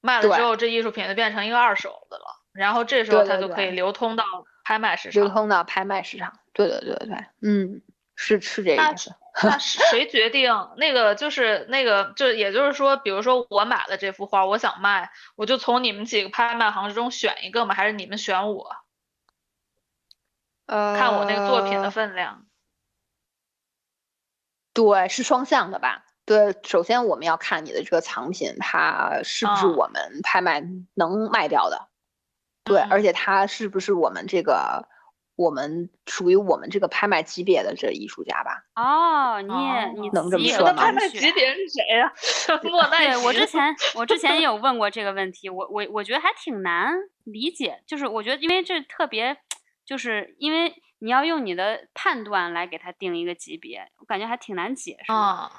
卖了之后，这艺术品就变成一个二手的了，然后这时候它就可以流通到拍卖市场，流通到拍卖市场，对对对对，嗯，是是这意思。那 [LAUGHS] 谁决定那个就是那个就也就是说，比如说我买了这幅画，我想卖，我就从你们几个拍卖行之中选一个吗？还是你们选我？呃，看我那个作品的分量。对，是双向的吧？对，首先我们要看你的这个藏品，它是不是我们拍卖能卖掉的？对，而且它是不是我们这个。我们属于我们这个拍卖级别的这艺术家吧？哦，你也你能这么说吗？拍卖级别是谁呀？[LAUGHS] 莫奈我之前我之前也 [LAUGHS] 有问过这个问题，我我我觉得还挺难理解，就是我觉得因为这特别，就是因为你要用你的判断来给他定一个级别，我感觉还挺难解释。啊，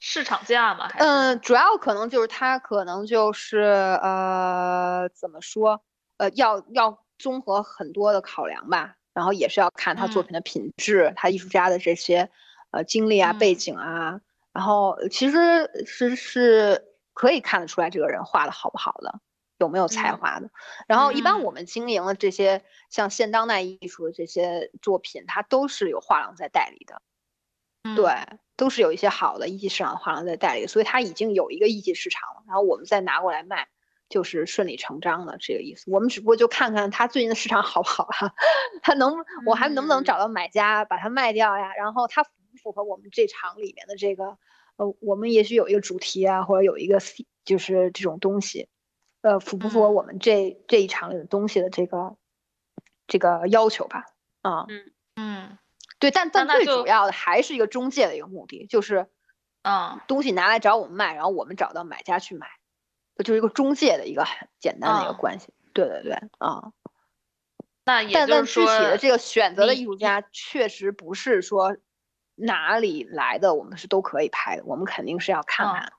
市场价嘛？嗯，主要可能就是他可能就是呃，怎么说？呃，要要。综合很多的考量吧，然后也是要看他作品的品质，他艺术家的这些呃经历啊、背景啊，然后其实是是可以看得出来这个人画的好不好的，有没有才华的。然后一般我们经营的这些像现当代艺术的这些作品，它都是有画廊在代理的，对，都是有一些好的一级市场的画廊在代理，所以它已经有一个一级市场了，然后我们再拿过来卖。就是顺理成章的这个意思，我们只不过就看看它最近的市场好不好啊，它能我还能不能找到买家把它卖掉呀？然后它符不符合我们这场里面的这个，呃，我们也许有一个主题啊，或者有一个就是这种东西，呃，符不符合我们这这一场里的东西的这个这个要求吧？啊，嗯嗯，对，但但最主要的还是一个中介的一个目的，就是，嗯，东西拿来找我们卖，然后我们找到买家去买。就是一个中介的一个很简单的一个关系，对对对，啊，那但但具体的这个选择的艺术家确实不是说哪里来的，我们是都可以拍的，我们肯定是要看看，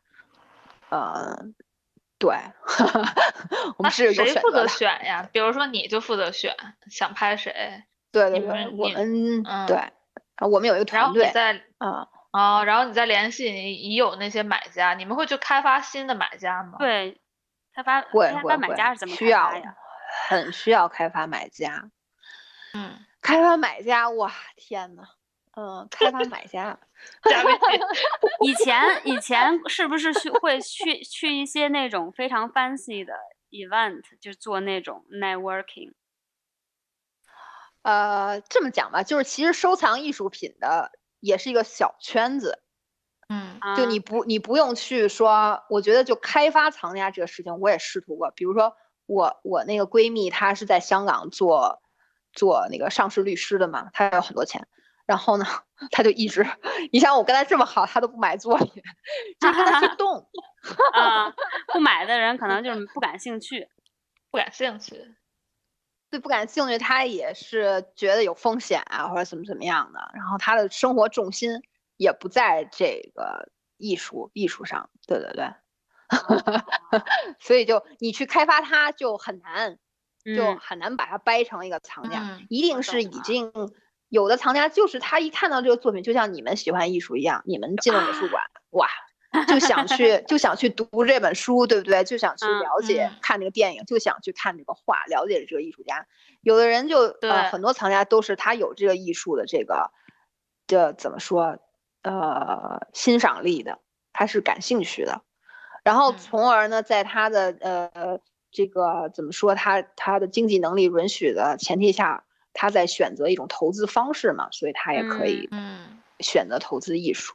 呃，对，[LAUGHS] 我们是负责选呀？比如说你就负责选，想拍谁，对对对，我们对，我们有一个团队。在啊啊，然后你再联系你已有那些买家，你们会去开发新的买家吗？对，开发开发买家是怎么需要呀？很需要开发买家。嗯，[LAUGHS] 开发买家，哇，天呐，嗯，开发买家。[LAUGHS] [LAUGHS] 以前以前是不是去会去去一些那种非常 fancy 的 event，就做那种 networking？呃，这么讲吧，就是其实收藏艺术品的也是一个小圈子。嗯，就你不你不用去说，我觉得就开发藏家这个事情，我也试图过。比如说我我那个闺蜜，她是在香港做做那个上市律师的嘛，她有很多钱。然后呢，[LAUGHS] 他就一直，你想我跟他这么好，他都不买作品，就跟他去动。啊，[LAUGHS] 不买的人可能就是不感兴趣，不感兴趣。对，不感兴趣，他也是觉得有风险啊，或者怎么怎么样的。然后他的生活重心也不在这个艺术艺术上。对对对。[LAUGHS] 所以就你去开发它就很难，就很难把它掰成一个藏家，一定是已经。有的藏家就是他一看到这个作品，就像你们喜欢艺术一样，你们进了美术馆，哇，就想去就想去读这本书，对不对？就想去了解看那个电影，就想去看这个画，了解这个艺术家。有的人就呃，很多藏家都是他有这个艺术的这个的怎么说呃欣赏力的，他是感兴趣的，然后从而呢，在他的呃这个怎么说他他的经济能力允许的前提下。他在选择一种投资方式嘛，所以他也可以嗯选择投资艺术。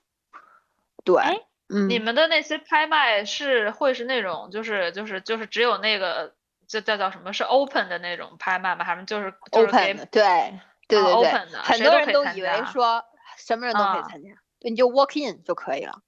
对，嗯，你们的那些拍卖是会是那种就是就是就是只有那个叫叫叫什么是 open 的那种拍卖吗？还是就是 open 的？对对对对，很多人都以为说什么人都可以参加，对，你就 walk in 就可以了，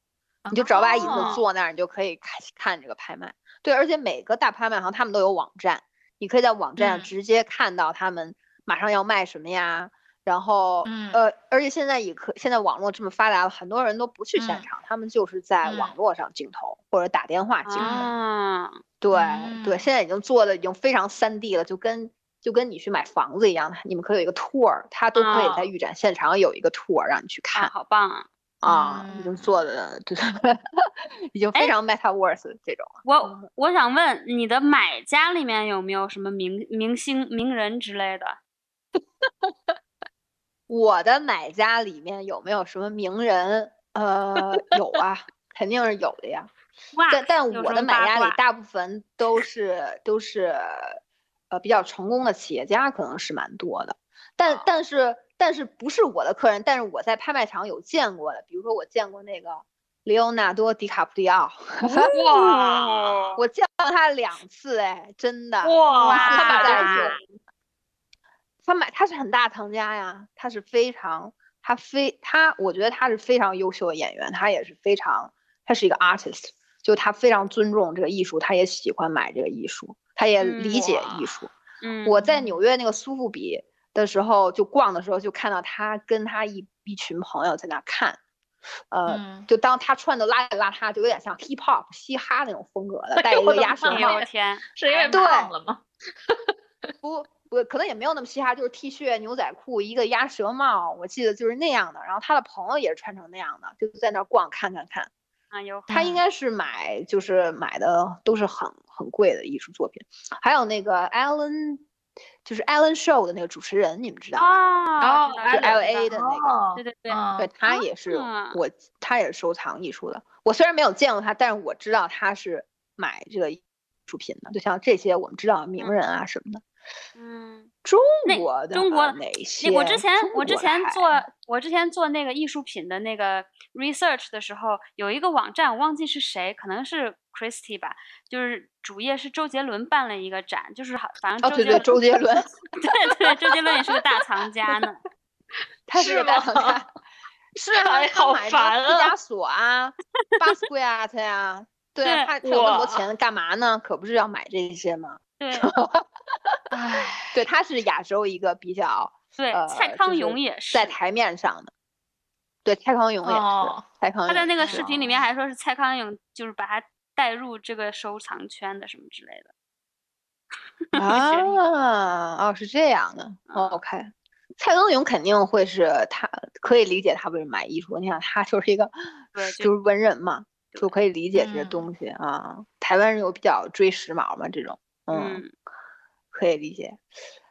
你就找把椅子坐那儿，你就可以看看这个拍卖。对，而且每个大拍卖行他们都有网站，你可以在网站上直接看到他们。马上要卖什么呀？然后，呃，而且现在也可，现在网络这么发达了，很多人都不去现场，他们就是在网络上竞投或者打电话竞投。对对，现在已经做的已经非常三 D 了，就跟就跟你去买房子一样的，你们可以有一个 tour，他都可以在预展现场有一个 tour 让你去看。好棒啊！啊，已经做的对，[LAUGHS] 已经非常 metaverse 这种。我我想问你的买家里面有没有什么明明星名人之类的？[LAUGHS] 我的买家里面有没有什么名人？呃，有啊，肯定是有的呀。[LAUGHS] 但但我的买家里大部分都是都是呃比较成功的企业家，可能是蛮多的。但但是但是不是我的客人？但是我在拍卖场有见过的，比如说我见过那个雷欧纳多·迪卡普里奥。哇！[LAUGHS] 我见到他两次，哎，真的。哇！他买在他买他是很大藏家呀，他是非常他非他，我觉得他是非常优秀的演员，他也是非常，他是一个 artist，就他非常尊重这个艺术，他也喜欢买这个艺术，他也理解艺术。嗯，我在纽约那个苏富比的时候，就逛的时候就看到他跟他一一群朋友在那看，呃，就当他穿的邋里邋遢，就有点像 hip hop 嘻哈那种风格的，戴一个鸭舌帽。天，是因为胖了吗？[LAUGHS] 不。不，可能也没有那么嘻哈，就是 T 恤、牛仔裤，一个鸭舌帽，我记得就是那样的。然后他的朋友也是穿成那样的，就在那逛看看看。啊，有。他应该是买，就是买的都是很很贵的艺术作品。还有那个 Alan，就是 Alan Show 的那个主持人，你们知道吗？哦，就 L A 的那个。对对对。对他也是我，他也是收藏艺术的。我虽然没有见过他，但是我知道他是买这个艺术品的。就像这些我们知道名人啊什么的。嗯，中国的中国哪些？我之前我之前做我之前做那个艺术品的那个 research 的时候，有一个网站，我忘记是谁，可能是 Christie 吧，就是主页是周杰伦办了一个展，就是好，反正周杰周杰伦，[LAUGHS] 对对，周杰伦也是个大藏家呢，[LAUGHS] 他是个大藏家，[LAUGHS] 是啊，好烦啊，毕加索啊，巴斯奎亚特呀，对啊，他他有那么多钱干嘛呢？可不是要买这些吗？对，唉，对，他是亚洲一个比较，对，蔡康永也是在台面上的，对，蔡康永也是，蔡康永。他在那个视频里面还说是蔡康永，就是把他带入这个收藏圈的什么之类的。[LAUGHS] 啊，哦，是这样的，OK，蔡康永肯定会是他可以理解他为什么买艺术，你想他就是一个 [LAUGHS] 就是文人嘛，就可以理解这些东西啊。台湾人有比较追时髦嘛，这种嗯，可以理解。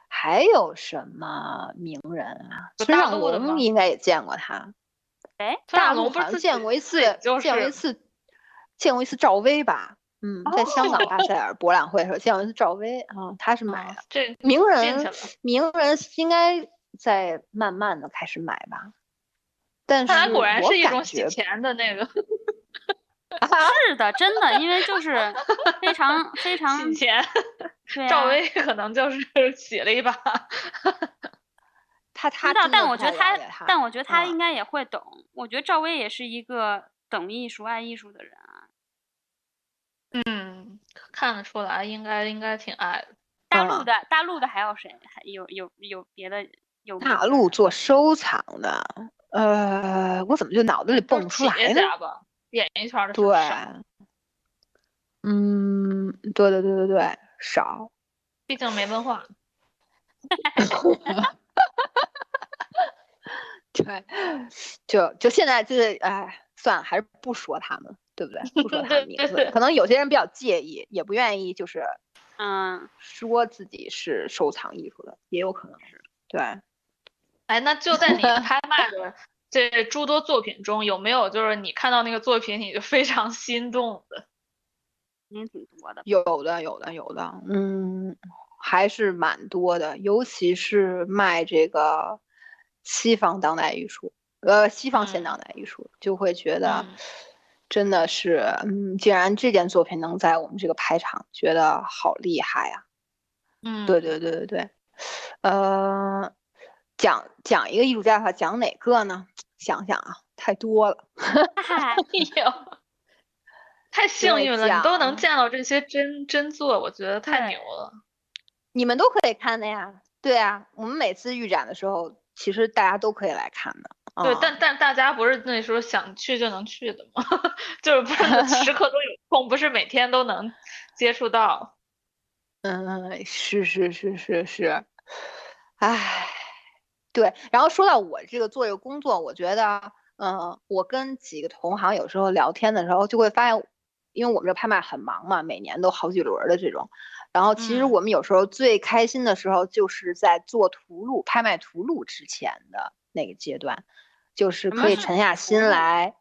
还有什么名人啊？孙尚龙应该也见过他。哎，大龙不是 [LAUGHS] 见过一次，见过一次，见过一次赵薇吧？嗯，在香港巴塞 [LAUGHS] 尔博览会的时候见过一次赵薇啊，他是买的。这名人，名人应该在慢慢的开始买吧？但是他果然是一种洗钱的那个。是的，真的，因为就是非常非 [LAUGHS] 常洗钱。赵薇 [LAUGHS] 可能就是 [LAUGHS] 洗了一把。他他知道，但我觉得他，但我觉得他应该也会懂。我觉得赵薇也是一个懂艺术、爱艺术的人啊。嗯，看得出来，应该应该挺爱的。大陆的，大陆的还有谁？还有有有别的？有大陆做收藏的，呃，我怎么就脑子里蹦不出来呢？演艺圈的对，嗯，对对对对对，少，毕竟没文化。[LAUGHS] [LAUGHS] 对，就就现在就是，哎，算了，还是不说他们，对不对？不说 [LAUGHS] 他们名字，可能有些人比较介意，也不愿意，就是，嗯，说自己是收藏艺术的，也有可能是。对，哎，那就在你拍卖的这诸多作品中，有没有就是你看到那个作品你就非常心动的？也挺多的，有的，有的，有的，嗯，还是蛮多的，尤其是卖这个。西方当代艺术，呃，西方现当代艺术，就会觉得真的是，嗯，既然这件作品能在我们这个排场，觉得好厉害呀。嗯，对对对对对，呃，讲讲一个艺术家的话，讲哪个呢？想想啊，太多了。[LAUGHS] 哎 [LAUGHS] 呦，太幸运了，你都能见到这些真真作，我觉得太牛了。你们都可以看的呀。对啊，我们每次预展的时候。其实大家都可以来看的，对，但但大家不是那时候想去就能去的吗？[LAUGHS] 就是不是时刻都有空，不是每天都能接触到。嗯，是是是是是，唉，对。然后说到我这个做这个工作，我觉得，嗯，我跟几个同行有时候聊天的时候，就会发现，因为我们这拍卖很忙嘛，每年都好几轮的这种。然后其实我们有时候最开心的时候，就是在做图录、拍卖图录之前的那个阶段，就是可以沉下心来，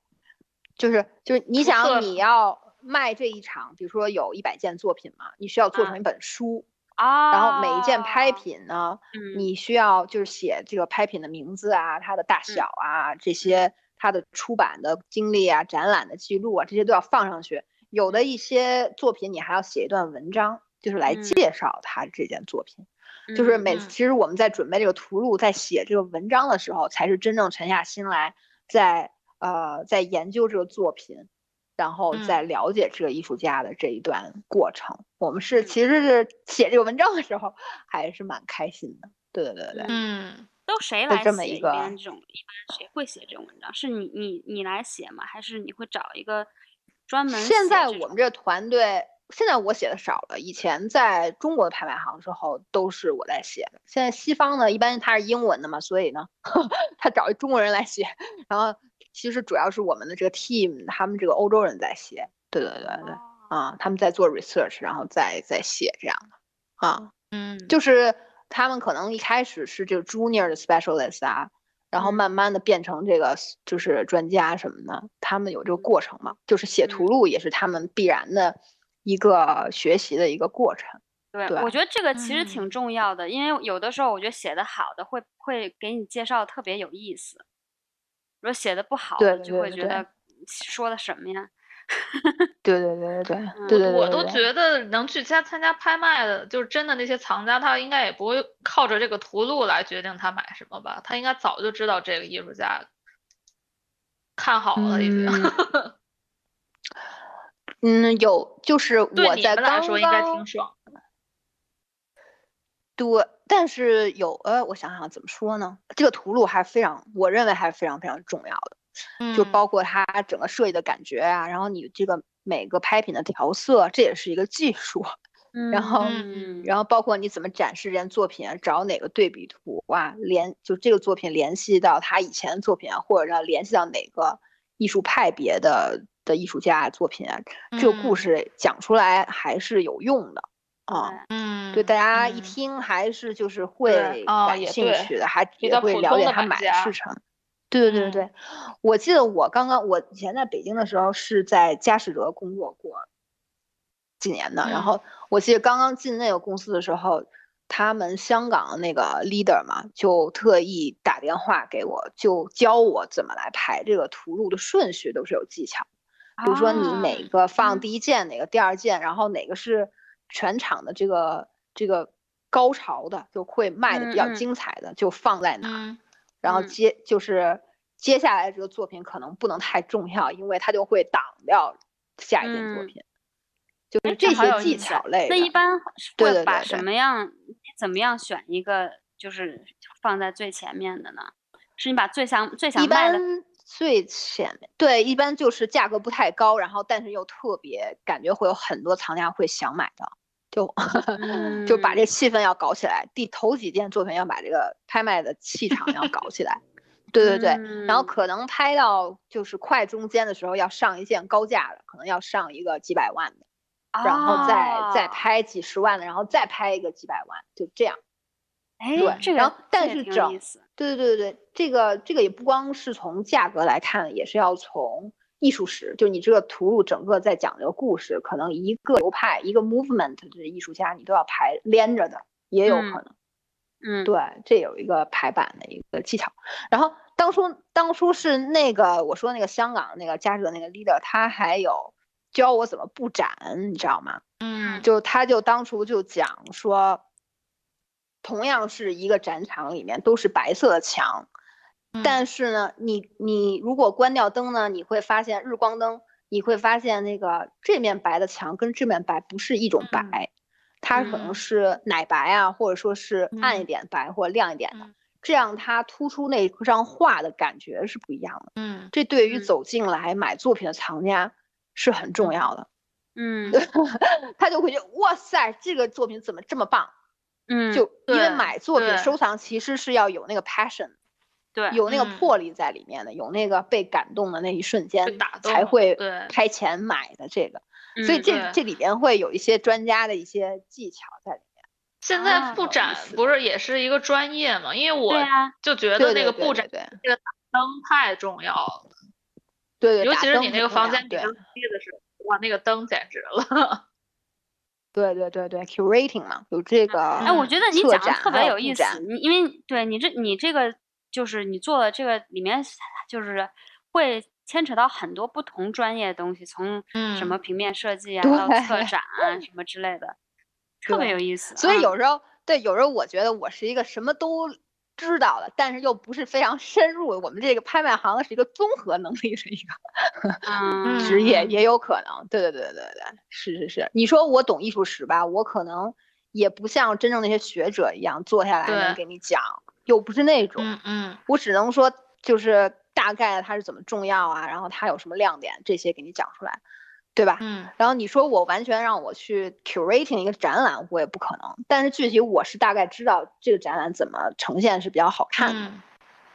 就是就是你想你要卖这一场，比如说有一百件作品嘛，你需要做成一本书啊，然后每一件拍品呢，你需要就是写这个拍品的名字啊、它的大小啊这些、它的出版的经历啊、展览的记录啊这些都要放上去。有的一些作品你还要写一段文章。就是来介绍它这件作品，就是每次其实我们在准备这个图录，在写这个文章的时候，才是真正沉下心来，在呃在研究这个作品，然后再了解这个艺术家的这一段过程。我们是其实是写这个文章的时候，还是蛮开心的。对对对对，嗯，都谁来这么一个这种一般谁会写这种文章？是你你你来写吗？还是你会找一个专门？现在我们这团队。现在我写的少了，以前在中国的拍卖行时候都是我在写的。现在西方呢，一般它是英文的嘛，所以呢，[LAUGHS] 他找一中国人来写。然后其实主要是我们的这个 team，他们这个欧洲人在写。对对对对，啊，他们在做 research，然后再再写这样的。啊，嗯，就是他们可能一开始是这个 junior 的 specialist 啊，然后慢慢的变成这个就是专家什么的，他们有这个过程嘛，就是写图录也是他们必然的。一个学习的一个过程，对，我觉得这个其实挺重要的，因为有的时候我觉得写的好的会会给你介绍特别有意思，如果写的不好的就会觉得说的什么呀？对 [LAUGHS] 对对对对对对，我都觉得能去参参加拍卖的，就是真的那些藏家，他应该也不会靠着这个图录来决定他买什么吧？他应该早就知道这个艺术家看好了已经。[LAUGHS] 嗯，有，就是我在刚刚，对，但是有，呃，我想想怎么说呢？这个图录还非常，我认为还是非常非常重要的，就包括它整个设计的感觉啊，然后你这个每个拍品的调色，这也是一个技术，[LAUGHS] 然后，然后包括你怎么展示这件作品啊，找哪个对比图啊，联就这个作品联系到他以前的作品啊，或者要联系到哪个艺术派别的的艺术家作品啊，这个故事讲出来还是有用的啊。嗯，对，大家一听还是就是会感兴趣的，还也会了解他买的是什么。对对对对对，我记得我刚刚我以前在北京的时候是在佳士得工作过。几年的，然后我记得刚刚进那个公司的时候，他们香港的那个 leader 嘛，就特意打电话给我，就教我怎么来排这个图录的顺序，都是有技巧。比如说你哪个放第一件，哪个第二件，然后哪个是全场的这个这个高潮的，就会卖的比较精彩的，就放在哪。然后接就是接下来这个作品可能不能太重要，因为它就会挡掉下一件作品。就是这些技巧类，那一般会把什么样？你怎么样选一个就是放在最前面的呢？是你把最想最想卖的最前面？对，一般就是价格不太高，然后但是又特别感觉会有很多藏家会想买的，就 [LAUGHS] 就把这气氛要搞起来。第头几件作品要把这个拍卖的气场要搞起来。[LAUGHS] 对对对，然后可能拍到就是快中间的时候要上一件高价的，可能要上一个几百万的。然后再再拍几十万的，然后再拍一个几百万，就这样。哎，对，然后但是整，对对对对对，这个这个也不光是从价格来看，也是要从艺术史，就你这个图录整个在讲这个故事，可能一个流派一个 movement 的艺术家，你都要排连着的，也有可能。嗯，对，这有一个排版的一个技巧。然后当初当初是那个我说那个香港那个佳士得那个 leader，他还有。教我怎么布展，你知道吗？嗯，就他就当初就讲说，同样是一个展场里面都是白色的墙，但是呢，你你如果关掉灯呢，你会发现日光灯，你会发现那个这面白的墙跟这面白不是一种白，它可能是奶白啊，或者说是暗一点白或亮一点的，这样它突出那张画的感觉是不一样的。嗯，这对于走进来买作品的藏家。是很重要的，嗯，[LAUGHS] 他就会觉得哇塞，这个作品怎么这么棒？嗯，就因为买作品收藏其实是要有那个 passion，对，有那个魄力在里面的，有那个被感动的那一瞬间才会开钱买的这个，所以这这里边会有一些专家的一些技巧在里面。现在布展不是也是一个专业吗？因为我就觉得那个布展这个打灯太重要了。对对，尤其是你那个房间里的时候，哇，那个灯简直了。对对对对，curating 嘛，有这个。哎，我觉得你讲的特别有意思。你因为对你这你这个就是你做的这个里面就是会牵扯到很多不同专业的东西，从什么平面设计啊到策展啊什么之类的，特别有意思。所以有时候对有时候我觉得我是一个什么都。知道了，但是又不是非常深入。我们这个拍卖行是一个综合能力的一个 [LAUGHS] 职业，也有可能。对对对对对，是是是。你说我懂艺术史吧，我可能也不像真正那些学者一样坐下来能给你讲，又不是那种。嗯嗯。我只能说，就是大概它是怎么重要啊，然后它有什么亮点，这些给你讲出来。对吧？嗯，然后你说我完全让我去 curating 一个展览，我也不可能。但是具体我是大概知道这个展览怎么呈现是比较好看的。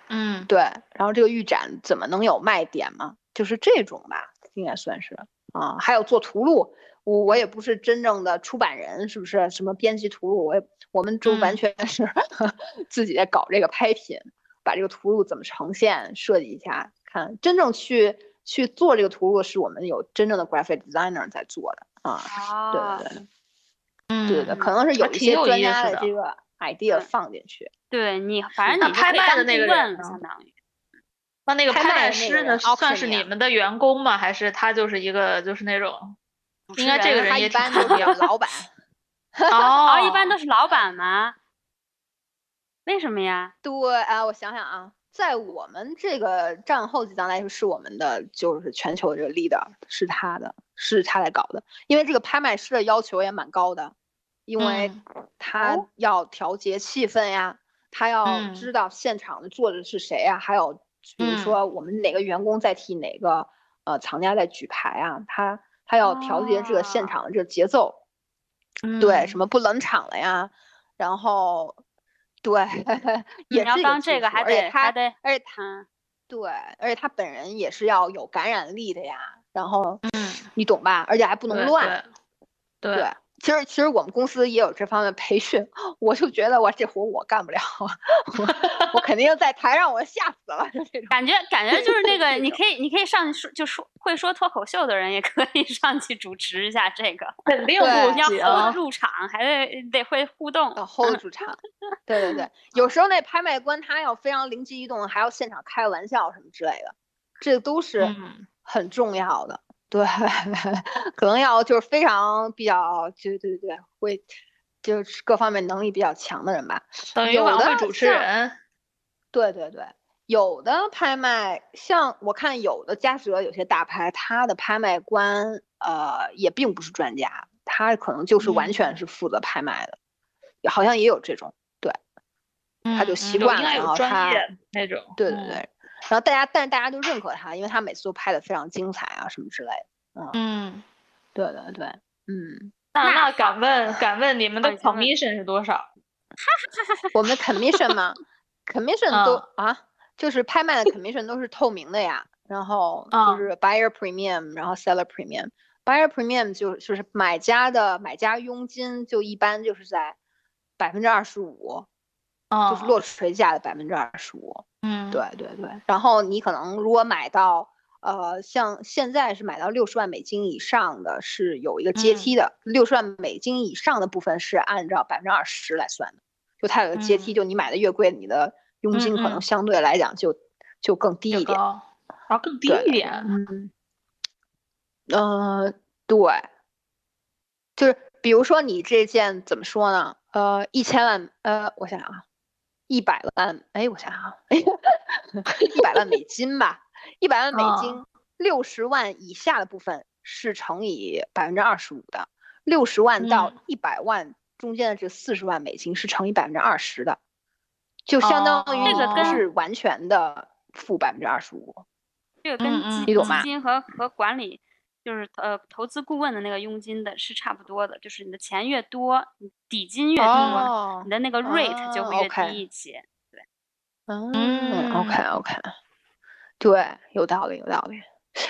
嗯，对。然后这个预展怎么能有卖点嘛？就是这种吧，应该算是啊。还有做图录，我我也不是真正的出版人，是不是？什么编辑图录，我也我们就完全是 [LAUGHS] 自己在搞这个拍品，把这个图录怎么呈现设计一下，看真正去。去做这个图录是我们有真正的 graphic designer 在做的啊，对对对，嗯，对对，可能是有一些专家的这个 idea 放进去。对你，反正你拍卖的那个人相当于，那那个拍卖师呢，算是你们的员工吗？还是他就是一个就是那种？应该这个人一般都是老板。[LAUGHS] [LAUGHS] 哦，一般都是老板吗？为什么呀？对啊，我想想啊。在我们这个战后即将来说，是我们的就是全球的这个 leader 是他的，是他来搞的。因为这个拍卖师的要求也蛮高的，因为他要调节气氛呀，他要知道现场的坐的是谁呀，还有比如说我们哪个员工在替哪个呃藏家在举牌啊，他他要调节这个现场的这个节奏，对，什么不冷场了呀，然后对，[LAUGHS] 也是当这个还得还得，而且他对，而且他本人也是要有感染力的呀，然后嗯，你懂吧？而且还不能乱，对。其实，其实我们公司也有这方面培训，我就觉得我这活我干不了，我我肯定在台上我吓死了，就这种感觉，感觉就是那个，你可以，你可以上去说，就说会说脱口秀的人也可以 [LAUGHS] 上去主持一下这个，肯定不要入场，还得得会互动，hold 住场，对对对，[LAUGHS] 有时候那拍卖官他要非常灵机一动，还要现场开个玩笑什么之类的，这都是很重要的。对，可能要就是非常比较，对对对，会就是各方面能力比较强的人吧。等于晚会主持人。对对对，有的拍卖，像我看有的嘉泽有些大牌，他的拍卖官呃也并不是专家，他可能就是完全是负责拍卖的，好像也有这种，对，他就习惯了，然后他那种，对对对。然后大家，但是大家都认可他，因为他每次都拍的非常精彩啊，什么之类的。嗯，对对对，嗯。那那敢问，敢问你们的 commission 是多少？[LAUGHS] 我们的 commission 吗？commission 都啊，就是拍卖的 commission 都是透明的呀。然后就是 buyer premium，然后 seller premium。buyer premium 就就是买家的买家佣金，就一般就是在百分之二十五。就是落锤价的百分之二十五，嗯，对对对。然后你可能如果买到，呃，像现在是买到六十万美金以上的，是有一个阶梯的。六十万美金以上的部分是按照百分之二十来算的，就它有个阶梯，就你买的越贵，你的佣金可能相对来讲就就更低一点，啊，更低一点。嗯，呃，对，就是比如说你这件怎么说呢？呃，一千万，呃，我想想啊。一百万，哎，我想想，哎，一百万美金吧，一百万美金，六十万以下的部分是乘以百分之二十五的，六十万到一百万中间的这四十万美金是乘以百分之二十的，就相当于这个是完全的负百分之二十五。这个跟基基金和和管理。就是呃，投资顾问的那个佣金的是差不多的，就是你的钱越多，你底金越多，你的那个 rate 就会越低一些。对，嗯，OK OK，对，有道理有道理。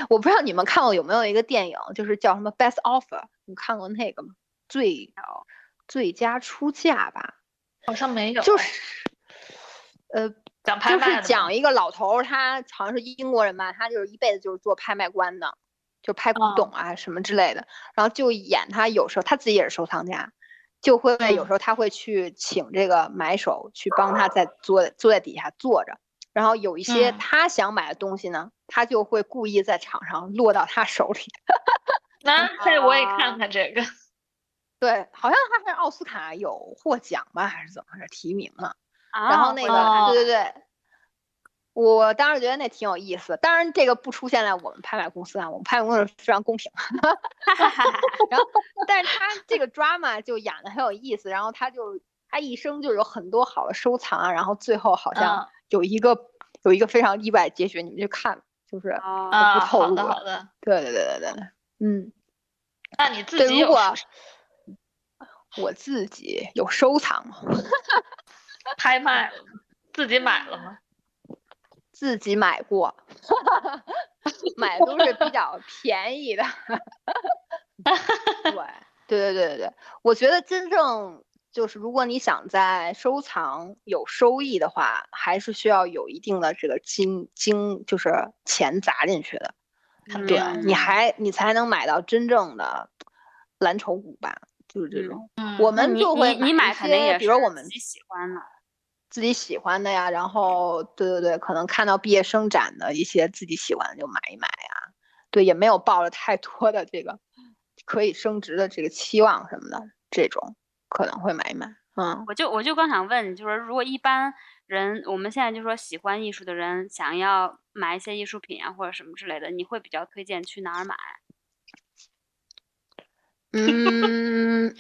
我不知道你们看过有没有一个电影，就是叫什么 Best Offer，你看过那个吗？最最佳出价吧？好像没有。就是，呃，讲拍卖就是讲一个老头，他好像是英国人吧，他就是一辈子就是做拍卖官的。就拍古董啊什么之类的，然后就演他有时候他自己也是收藏家，就会有时候他会去请这个买手去帮他在坐坐在底下坐着，然后有一些他想买的东西呢，他就会故意在场上落到他手里。[LAUGHS] 那这我也看看这个，[LAUGHS] 对，好像他是奥斯卡有获奖吧，还是怎么回事提名了？然后那个对对对。我当时觉得那挺有意思，当然这个不出现在我们拍卖公司啊，我们拍卖公司非常公平。[LAUGHS] [LAUGHS] 然后，但是他这个 drama 就演的很有意思，然后他就他一生就有很多好的收藏，然后最后好像有一个有一个非常意外结局，你们去看，就是不透露。好的，好的。对对对对对，嗯。那你自己如果我自己有收藏吗？[LAUGHS] 拍卖了，自己买了吗？自己买过，[LAUGHS] 买的都是比较便宜的。[LAUGHS] 对，对对对对对，我觉得真正就是如果你想在收藏有收益的话，还是需要有一定的这个金金，就是钱砸进去的。对，你还你才能买到真正的蓝筹股吧？就是这种，我们就会你买肯定也比如我们自己喜欢的。自己喜欢的呀，然后对对对，可能看到毕业生展的一些自己喜欢的就买一买呀，对，也没有抱着太多的这个可以升值的这个期望什么的，这种可能会买一买。嗯，我就我就刚想问，就是如果一般人我们现在就说喜欢艺术的人想要买一些艺术品啊或者什么之类的，你会比较推荐去哪儿买？嗯。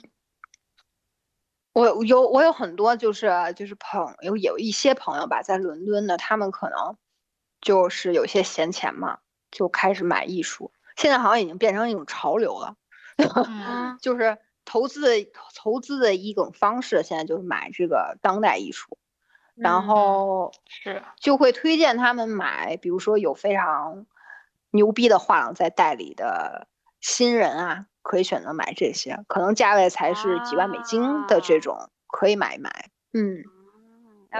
我有我有很多就是就是朋友有一些朋友吧，在伦敦的，他们可能就是有些闲钱嘛，就开始买艺术。现在好像已经变成一种潮流了，[LAUGHS] 就是投资的投资的一种方式，现在就是买这个当代艺术，然后是就会推荐他们买，比如说有非常牛逼的画廊在代理的新人啊，可以选择买这些，可能价位才是几万美金的这种，可以买一买。嗯，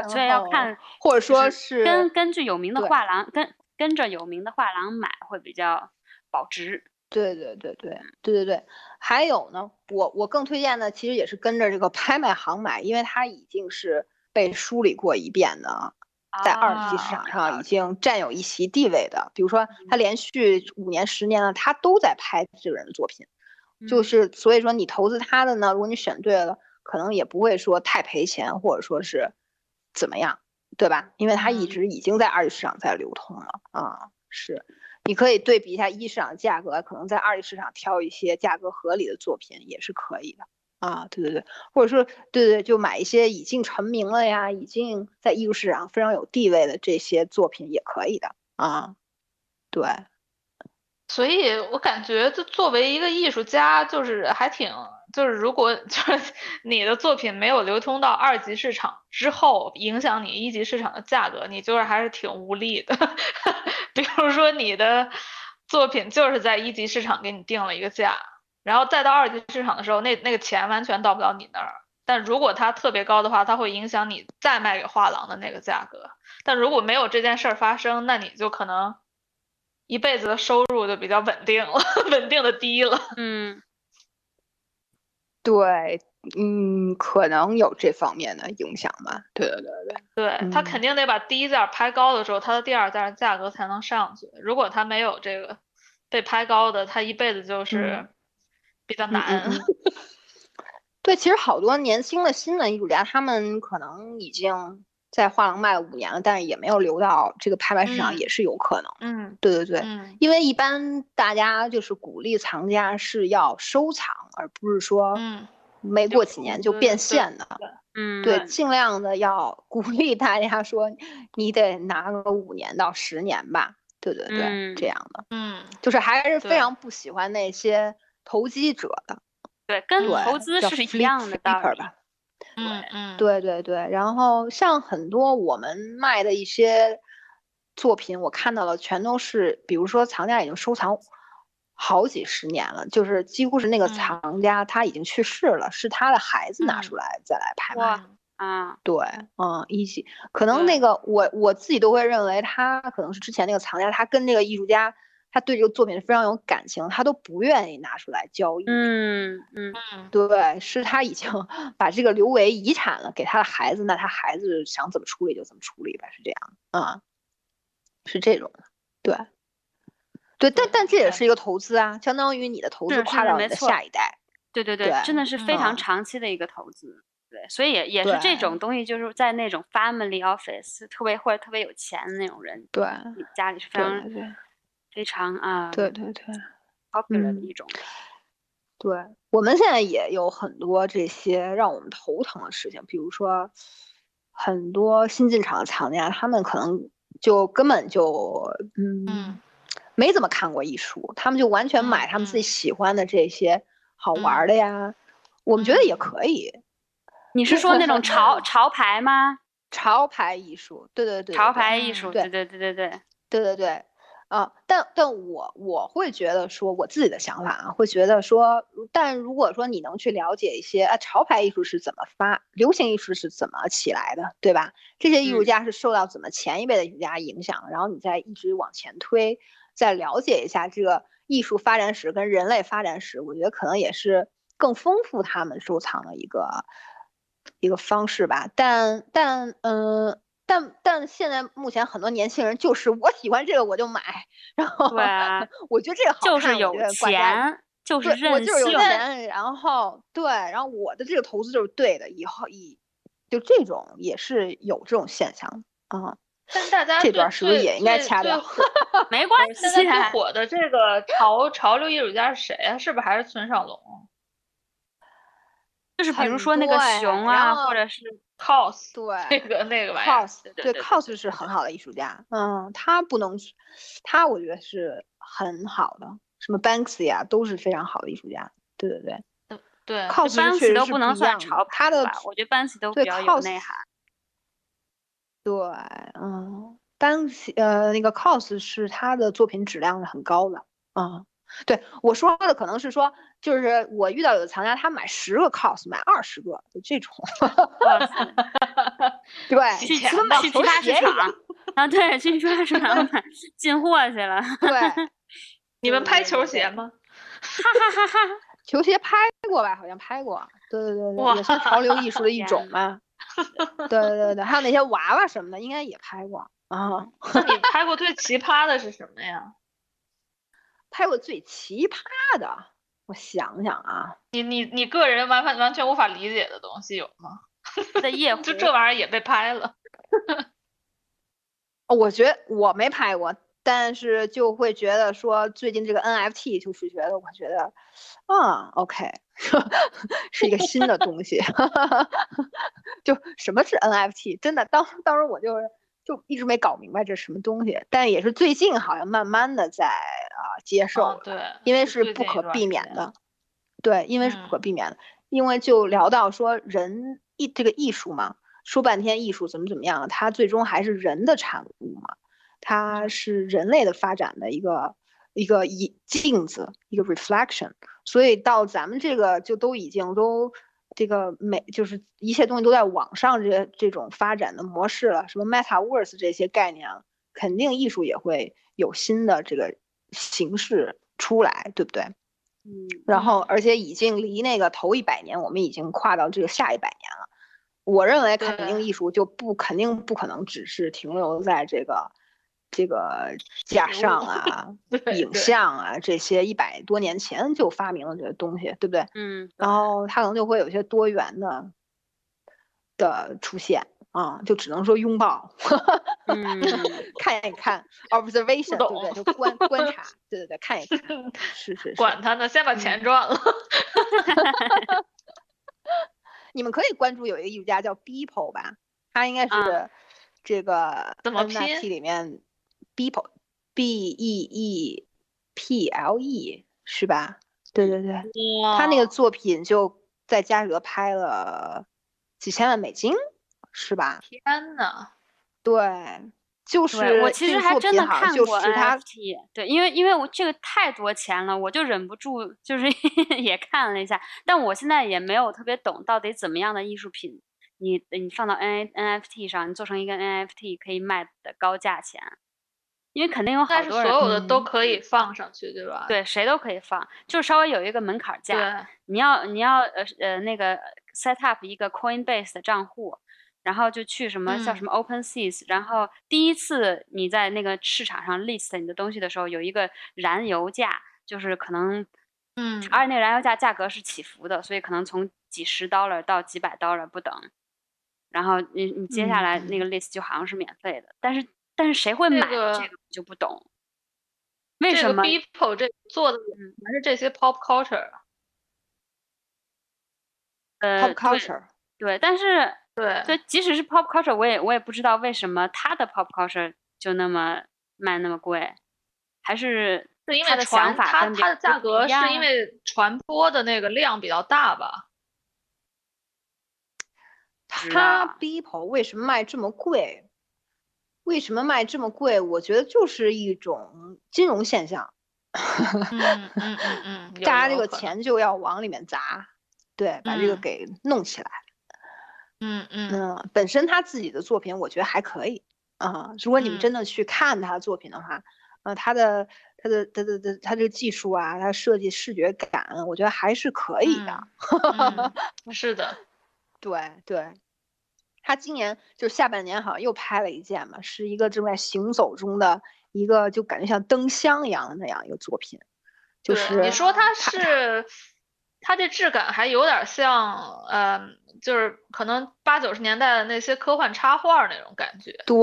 所以要看，或者说是跟根据有名的画廊，跟跟着有名的画廊买会比较保值。对对对对对对对，还有呢，我我更推荐的其实也是跟着这个 [LAUGHS] 拍卖行买，因为它已经是被梳理过一遍的，在二级市场上已经占有一席地位的。比如说，他连续五年、十年了，他都在拍这个人的作品，就是所以说你投资他的呢，如果你选对了，可能也不会说太赔钱，或者说是怎么样，对吧？因为他一直已经在二级市场在流通了啊，是。你可以对比一下一市场价格，可能在二级市场挑一些价格合理的作品也是可以的啊。对对对，或者说对对，就买一些已经成名了呀，已经在艺术市场非常有地位的这些作品也可以的啊。对。所以我感觉，就作为一个艺术家，就是还挺，就是如果 [LAUGHS] 就是你的作品没有流通到二级市场之后，影响你一级市场的价格，你就是还是挺无力的。[LAUGHS] 比如说你的作品就是在一级市场给你定了一个价，然后再到二级市场的时候，那那个钱完全到不了你那儿。但如果它特别高的话，它会影响你再卖给画廊的那个价格。但如果没有这件事儿发生，那你就可能。一辈子的收入就比较稳定了，[LAUGHS] 稳定的低了。嗯，对，嗯，可能有这方面的影响吧。对对对对，对他肯定得把第一件拍高的时候，他的第二件价格才能上去。如果他没有这个被拍高的，他一辈子就是比较难。[LAUGHS] 对，其实好多年轻的新的艺术家，他们可能已经。在画廊卖了五年了，但是也没有流到这个拍卖市场，也是有可能。嗯，对对对，因为一般大家就是鼓励藏家是要收藏，而不是说，没过几年就变现的。嗯，对，尽量的要鼓励大家说，你得拿个五年到十年吧。对对对，这样的。嗯，就是还是非常不喜欢那些投机者的。对，跟投资是一样的道理吧。嗯嗯，对对对，然后像很多我们卖的一些作品，我看到了全都是，比如说藏家已经收藏好几十年了，就是几乎是那个藏家他已经去世了，是他的孩子拿出来再来拍卖。啊，对，嗯，一起可能那个我我自己都会认为他可能是之前那个藏家，他跟那个艺术家。他对这个作品是非常有感情，他都不愿意拿出来交易。嗯嗯嗯，对，是他已经 [LAUGHS] 把这个留为遗产了，给他的孩子，那他孩子想怎么处理就怎么处理吧，是这样啊，是这种的，对，对，但但这也是一个投资啊，相当于你的投资跨到你的下一代。对对对，真的是非常长期的一个投资。对，所以也也是这种东西，就是在那种 family office 特别或者特别有钱的那种人，对，家里是非常。非常啊，对对对，popular 的一种。对，我们现在也有很多这些让我们头疼的事情，比如说很多新进场的藏家，他们可能就根本就嗯没怎么看过艺术，他们就完全买他们自己喜欢的这些好玩的呀。我们觉得也可以。你是说那种潮潮牌吗？潮牌艺术，对对对，潮牌艺术，对对对对对对对对。啊，但但我我会觉得说，我自己的想法啊，会觉得说，但如果说你能去了解一些啊，潮牌艺术是怎么发，流行艺术是怎么起来的，对吧？这些艺术家是受到怎么前一辈的艺术家影响，然后你再一直往前推，再了解一下这个艺术发展史跟人类发展史，我觉得可能也是更丰富他们收藏的一个一个方式吧。但但嗯。但但现在目前很多年轻人就是我喜欢这个我就买，然后对，我觉得这个好看，就是有钱，就是任性，然后对，然后我的这个投资就是对的，以后以就这种也是有这种现象啊。但大家这段是不是也应该掐掉？[LAUGHS] 没关系。现在最火的这个潮潮流艺术家是谁啊？是不是还是村上隆？就是比如说那个熊啊，或者是。cos 对那个那个玩意儿，cos 对 cos 是很好的艺术家，嗯，他不能，他我觉得是很好的，什么 Banksy 啊都是非常好的艺术家，对对对，对，cos 确实都不能算潮他的我觉得 Banksy 都比较有内涵。对，嗯，Banksy 呃，那个 cos 是他的作品质量是很高的，嗯。对我说的可能是说，就是我遇到有的藏家，他买十个 cos，买二十个，就这种。对，去去批发市场啊，对，去批发市场买进货去了。对，[LAUGHS] 你们拍球鞋吗？哈哈哈哈！球鞋拍过吧？好像拍过。对对对对，也是潮流艺术的一种嘛。对对对对，还有那些娃娃什么的，应该也拍过啊。那你拍过最奇葩的是什么呀？拍过最奇葩的，我想想啊，你你你个人完完完全无法理解的东西有吗？[LAUGHS] 在夜就这玩意儿也被拍了。[LAUGHS] 我觉得我没拍过，但是就会觉得说最近这个 NFT 就是觉得我觉得，啊，OK，[LAUGHS] 是一个新的东西。就什么是 NFT？真的，当当时我就是。就一直没搞明白这是什么东西，但也是最近好像慢慢的在啊接受，对，因为是不可避免的，对，因为是不可避免的，因为就聊到说人艺这个艺术嘛，说半天艺术怎么怎么样，它最终还是人的产物嘛，它是人类的发展的一个一个一镜子，一个 reflection，所以到咱们这个就都已经都。这个美就是一切东西都在网上这这种发展的模式了，什么 metaverse 这些概念啊，肯定艺术也会有新的这个形式出来，对不对？嗯。然后，而且已经离那个头一百年，我们已经跨到这个下一百年了。我认为，肯定艺术就不肯定不可能只是停留在这个。这个架上啊，[LAUGHS] 影像啊，这些一百多年前就发明了这些东西，对不对？嗯。然后它可能就会有一些多元的的出现啊，就只能说拥抱，[LAUGHS] 看一看，[LAUGHS] observation，对不对？就观观察，对对对，看一看，是是是。管他呢，先把钱赚了。你们可以关注有一个艺术家叫 Beeple 吧，他应该是这个 NFT 里面。Beeple，B E E P L E 是吧？对对对，他那个作品就在嘉德拍了几千万美金，是吧？天呐，对，就是我其实还真的看过 NFT，对，因为因为我这个太多钱了，我就忍不住就是 [LAUGHS] 也看了一下，但我现在也没有特别懂到底怎么样的艺术品，你你放到 N N F T 上，你做成一个 N F T 可以卖的高价钱。因为肯定有好多人，所有的都可以放上去，对吧？对，谁都可以放，就稍微有一个门槛价。对，你要你要呃呃那个 set up 一个 Coinbase 的账户，然后就去什么叫什么 OpenSea，然后第一次你在那个市场上 list 你的东西的时候，有一个燃油价，就是可能，嗯，而且那个燃油价价格是起伏的，所以可能从几十 dollar 到几百 dollar 不等。然后你你接下来那个 list 就好像是免费的，但是。但是谁会买这个就不懂，为什么？People 这做的全是这些 pop culture，呃，pop culture，对，但是对，对，即使是 pop culture，我也我也不知道为什么他的 pop culture 就那么卖那么贵，还是他的想法他他的价格是因为传播的那个量比较大吧？他 People 为什么卖这么贵？为什么卖这么贵？我觉得就是一种金融现象。[LAUGHS] 嗯嗯嗯嗯，大家这个钱就要往里面砸，对，把这个给弄起来。嗯嗯嗯，本身他自己的作品我觉得还可以啊。如果你们真的去看他的作品的话，呃，他的他的他的他他这个技术啊，他设计视觉感，我觉得还是可以的。是的，对 [LAUGHS] 对。他今年就下半年好像又拍了一件嘛，是一个正在行走中的一个，就感觉像灯箱一样的那样一个作品。就是你说它是，它这质感还有点像，嗯，就是可能八九十年代的那些科幻插画那种感觉。对，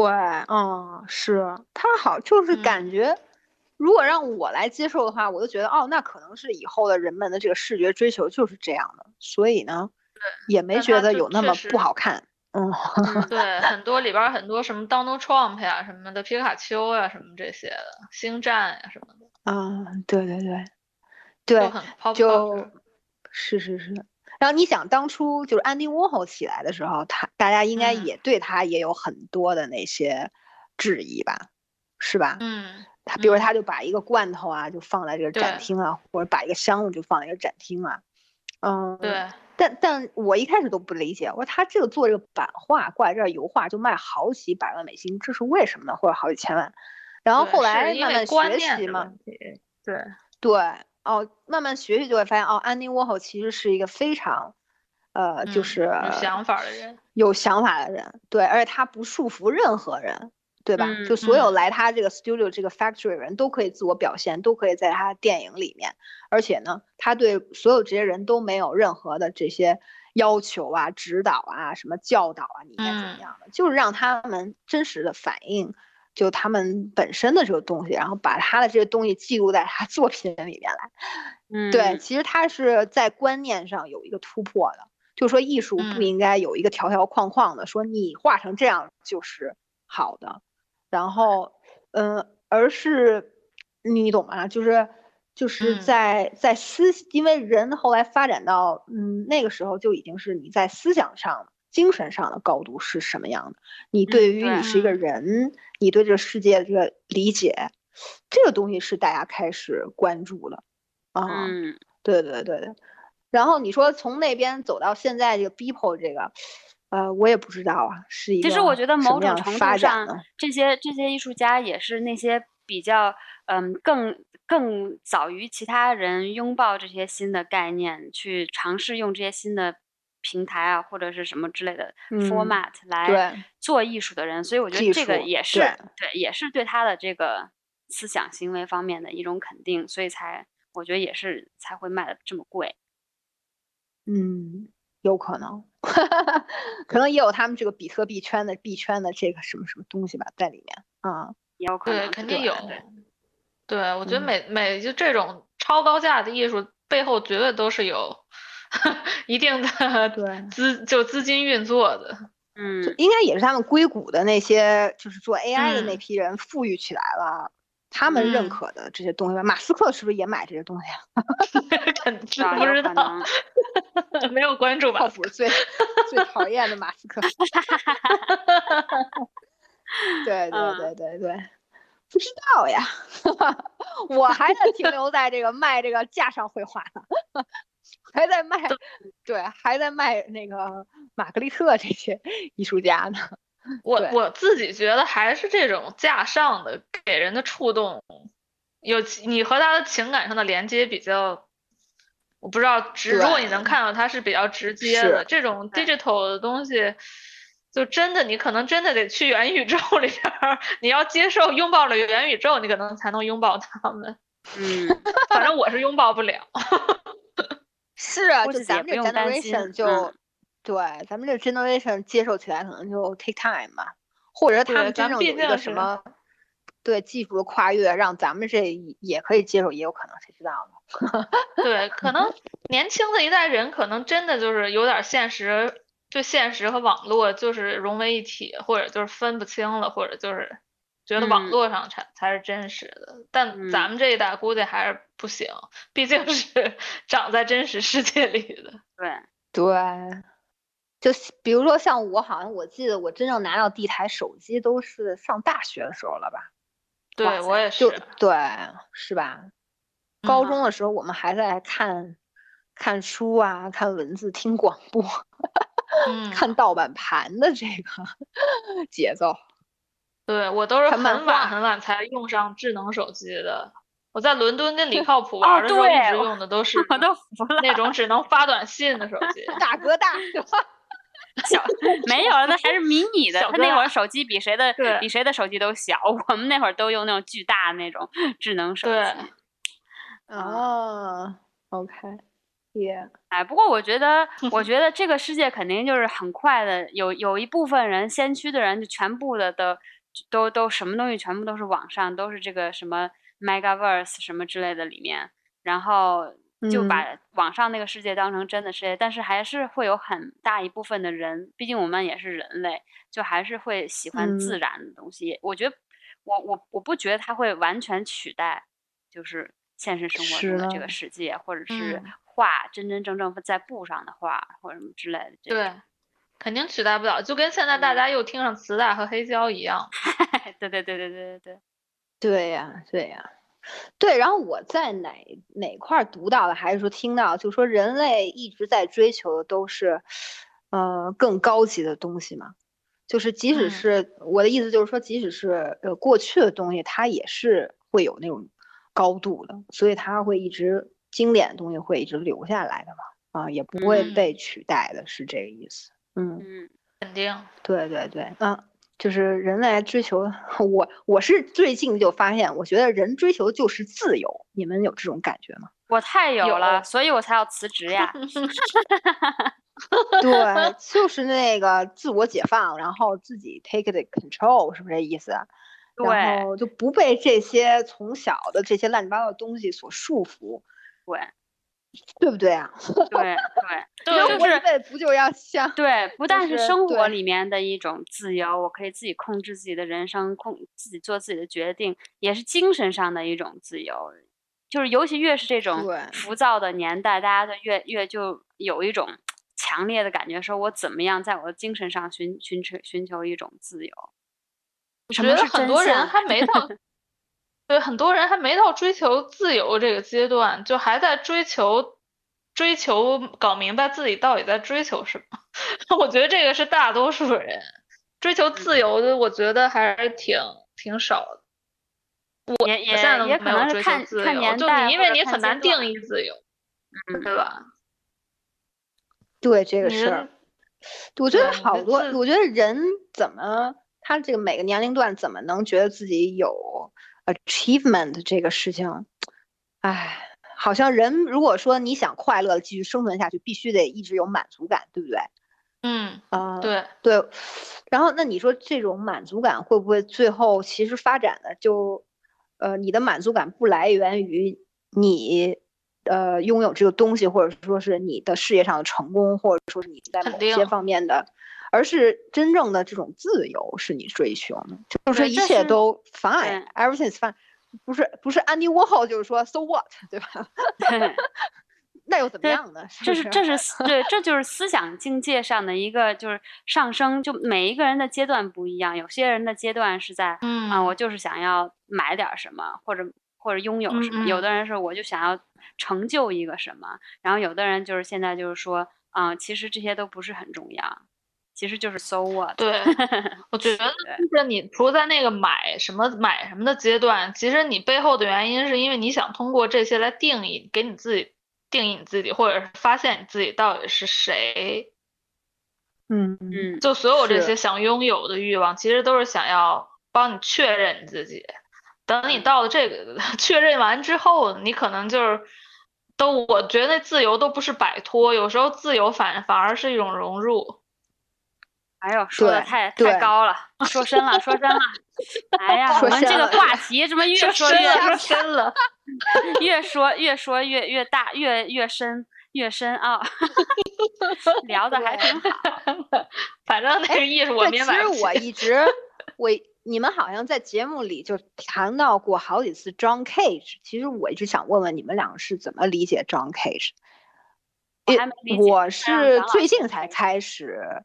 嗯，是它好，就是感觉，如果让我来接受的话，我就觉得哦，那可能是以后的人们的这个视觉追求就是这样的，所以呢，也没觉得有那么不好看。嗯，[LAUGHS] 对，很多里边很多什么 Donald Trump 呀什么的，皮卡丘呀什么这些的，星战呀什么的。啊，对对对，对，就是是是。然后你想，当初就是安迪沃霍起来的时候，他大家应该也对他也有很多的那些质疑吧，是吧？嗯。他比如他就把一个罐头啊，就放在这个展厅啊，或者把一个箱子就放在一个展厅啊。嗯。对。但但我一开始都不理解，我说他这个做这个版画挂在这儿油画就卖好几百万美金，这是为什么呢？或者好几千万？然后后来慢慢学习嘛。对对。哦，慢慢学习就会发现，哦，安妮沃霍其实是一个非常，呃，就是有想法的人，有想法的人，对，而且他不束缚任何人，对吧？就所有来他这个 studio 这个 factory 人都可以自我表现，都可以在他电影里面，而且呢，他对所有这些人都没有任何的这些要求啊、指导啊、什么教导啊，你应该怎么样的，就是让他们真实的反映。就他们本身的这个东西，然后把他的这些东西记录在他 [LAUGHS] 作品里面来。嗯，对，其实他是在观念上有一个突破的，就说艺术不应该有一个条条框框的，说你画成这样就是好的。然后，嗯，而是你懂吗？就是就是在在思，因为人后来发展到嗯那个时候就已经是你在思想上。精神上的高度是什么样的？你对于你是一个人，你对这个世界的这个理解，这个东西是大家开始关注的啊。嗯，对对对对。然后你说从那边走到现在这个 people 这个，呃，我也不知道啊，是一个其实我觉得某种程度上，这些这些艺术家也是那些比较嗯更更早于其他人拥抱这些新的概念，去尝试用这些新的。平台啊，或者是什么之类的 format 来做艺术的人，所以我觉得这个也是对，也是对他的这个思想行为方面的一种肯定，所以才我觉得也是才会卖的这么贵。嗯，有可能，[LAUGHS] 可能也有他们这个比特币圈的币圈的这个什么什么东西吧在里面啊，也有可能，对，肯定有。对，我觉得每每就这种超高价的艺术背后，绝对都是有。[LAUGHS] 一定的对。资就资金运作的，嗯，应该也是他们硅谷的那些就是做 AI 的那批人富裕起来了，他们认可的这些东西吧。马斯克是不是也买这些东西啊？[LAUGHS] 肯定不知道，[LAUGHS] 没有关注吧？靠谱最最讨厌的马斯克。[LAUGHS] 对对对对对，不知道呀，我还在停留在这个卖这个架上绘画呢。还在卖，对，还在卖那个玛格丽特这些艺术家呢。[LAUGHS] 我我自己觉得还是这种架上的给人的触动，有你和他的情感上的连接比较，我不知道直，如果你能看到他是比较直接的，这种 digital 的东西，就真的你可能真的得去元宇宙里边，你要接受拥抱了元宇宙，你可能才能拥抱他们。嗯，[LAUGHS] 反正我是拥抱不了。[LAUGHS] 是啊，就咱们这 generation 就，对，咱们这 generation 接受起来可能就 take time 吧，或者他们真正有一个什么，对技术的跨越，让咱们这也可以接受，也有可能，谁知道呢？[LAUGHS] 对，可能年轻的一代人可能真的就是有点现实，就现实和网络就是融为一体，或者就是分不清了，或者就是。觉得网络上才才是真实的，但咱们这一代估计还是不行，毕竟是 [LAUGHS] 长在真实世界里的。对对，就比如说像我，好像我记得我真正拿到第一台手机都是上大学的时候了吧？对我也是。对，是吧？高中的时候我们还在看看书啊，看文字，听广播，[LAUGHS] 看盗版盘的这个 [LAUGHS] 节奏。对我都是很晚很晚才用上智能手机的。我在伦敦跟李 [LAUGHS] 靠谱玩的时候，一直用的都是那种只能发短信的手机，大哥大，小 [LAUGHS] 没有，那还是迷你的。他那会儿手机比谁的比谁的手机都小，我们那会儿都用那种巨大的那种智能手机。哦，OK，yeah 哎，不过我觉得，我觉得这个世界肯定就是很快的，有有一部分人先驱的人就全部的都。都都什么东西全部都是网上，都是这个什么 Megaverse 什么之类的里面，然后就把网上那个世界当成真的世界，但是还是会有很大一部分的人，毕竟我们也是人类，就还是会喜欢自然的东西。我觉得我我我不觉得它会完全取代，就是现实生活中的这个世界，或者是画真真正正在布上的画或者什么之类的。对，肯定取代不了，就跟现在大家又听上磁带和黑胶一样。[LAUGHS] 对对对对对对对，对呀对呀，对。然后我在哪哪块读到的，还是说听到，就说人类一直在追求的都是，呃，更高级的东西嘛。就是即使是我的意思，就是说，即使是呃过去的东西，它也是会有那种高度的，所以它会一直经典的东西会一直留下来的嘛，啊，也不会被取代的，是这个意思。嗯嗯，肯定。对对对，啊，就是人类追求，[LAUGHS] 我我是最近就发现，我觉得人追求的就是自由，你们有这种感觉吗？我太有了，所以我才要辞职呀。[LAUGHS] 对，就是那个自我解放，然后自己 take the control，是不是这意思？然后就不被这些从小的这些乱七八糟的东西所束缚。对，[LAUGHS] 对不对啊？对 [LAUGHS] 对，就是不就要像对，不但是生活里面的一种自由，我可以自己控制自己的人生，控自己做自己的决定，也是精神上的一种自由。就是尤其越是这种浮躁的年代，大家就越越就有一种。[TSK] 强烈的感觉，说我怎么样在我的精神上寻寻求寻求一种自由。我觉得很多人还没到，[LAUGHS] 对，很多人还没到追求自由这个阶段，就还在追求追求搞明白自己到底在追求什么。[LAUGHS] 我觉得这个是大多数人追求自由的，我觉得还是挺挺少的。我也也也可能是看看年代，就你因为你很难定义自由，嗯，对吧？对这个事儿，我觉得好多，我觉得人怎么他这个每个年龄段怎么能觉得自己有 achievement 这个事情，哎，好像人如果说你想快乐继续生存下去，必须得一直有满足感，对不对？嗯啊，对对。然后那你说这种满足感会不会最后其实发展的就，呃，你的满足感不来源于你？呃，拥有这个东西，或者说是你的事业上的成功，或者说是你在某些方面的，而是真正的这种自由是你追求的，就是一切都 fine，everything's fine，不是不是 Andy Warhol 就是说 so what，对吧？[LAUGHS] 那又怎么样呢？这是这是对，[LAUGHS] 这就是思想境界上的一个就是上升，就每一个人的阶段不一样，有些人的阶段是在啊，我就是想要买点什么，或者或者拥有什么，有的人是我就想要。成就一个什么？然后有的人就是现在就是说，嗯，其实这些都不是很重要，其实就是 so what。对，我觉得 [LAUGHS] 就是你除了在那个买什么买什么的阶段，其实你背后的原因是因为你想通过这些来定义，给你自己定义你自己，或者是发现你自己到底是谁。嗯嗯，就所有这些想拥有的欲望，其实都是想要帮你确认你自己。等你到了这个 [LAUGHS] 确认完之后，你可能就是。都，我觉得那自由都不是摆脱，有时候自由反反而是一种融入。哎呦，说的太太高了，说深了，说深了。[LAUGHS] 哎呀，我们这个话题怎么 [LAUGHS] 越说越深了？[LAUGHS] 越说越说越越大，越越深越深啊！聊的还挺好。反正那个意思，我明白。其实我一直我。你们好像在节目里就谈到过好几次 John Cage，其实我一直想问问你们两个是怎么理解 John Cage。我是最近才开始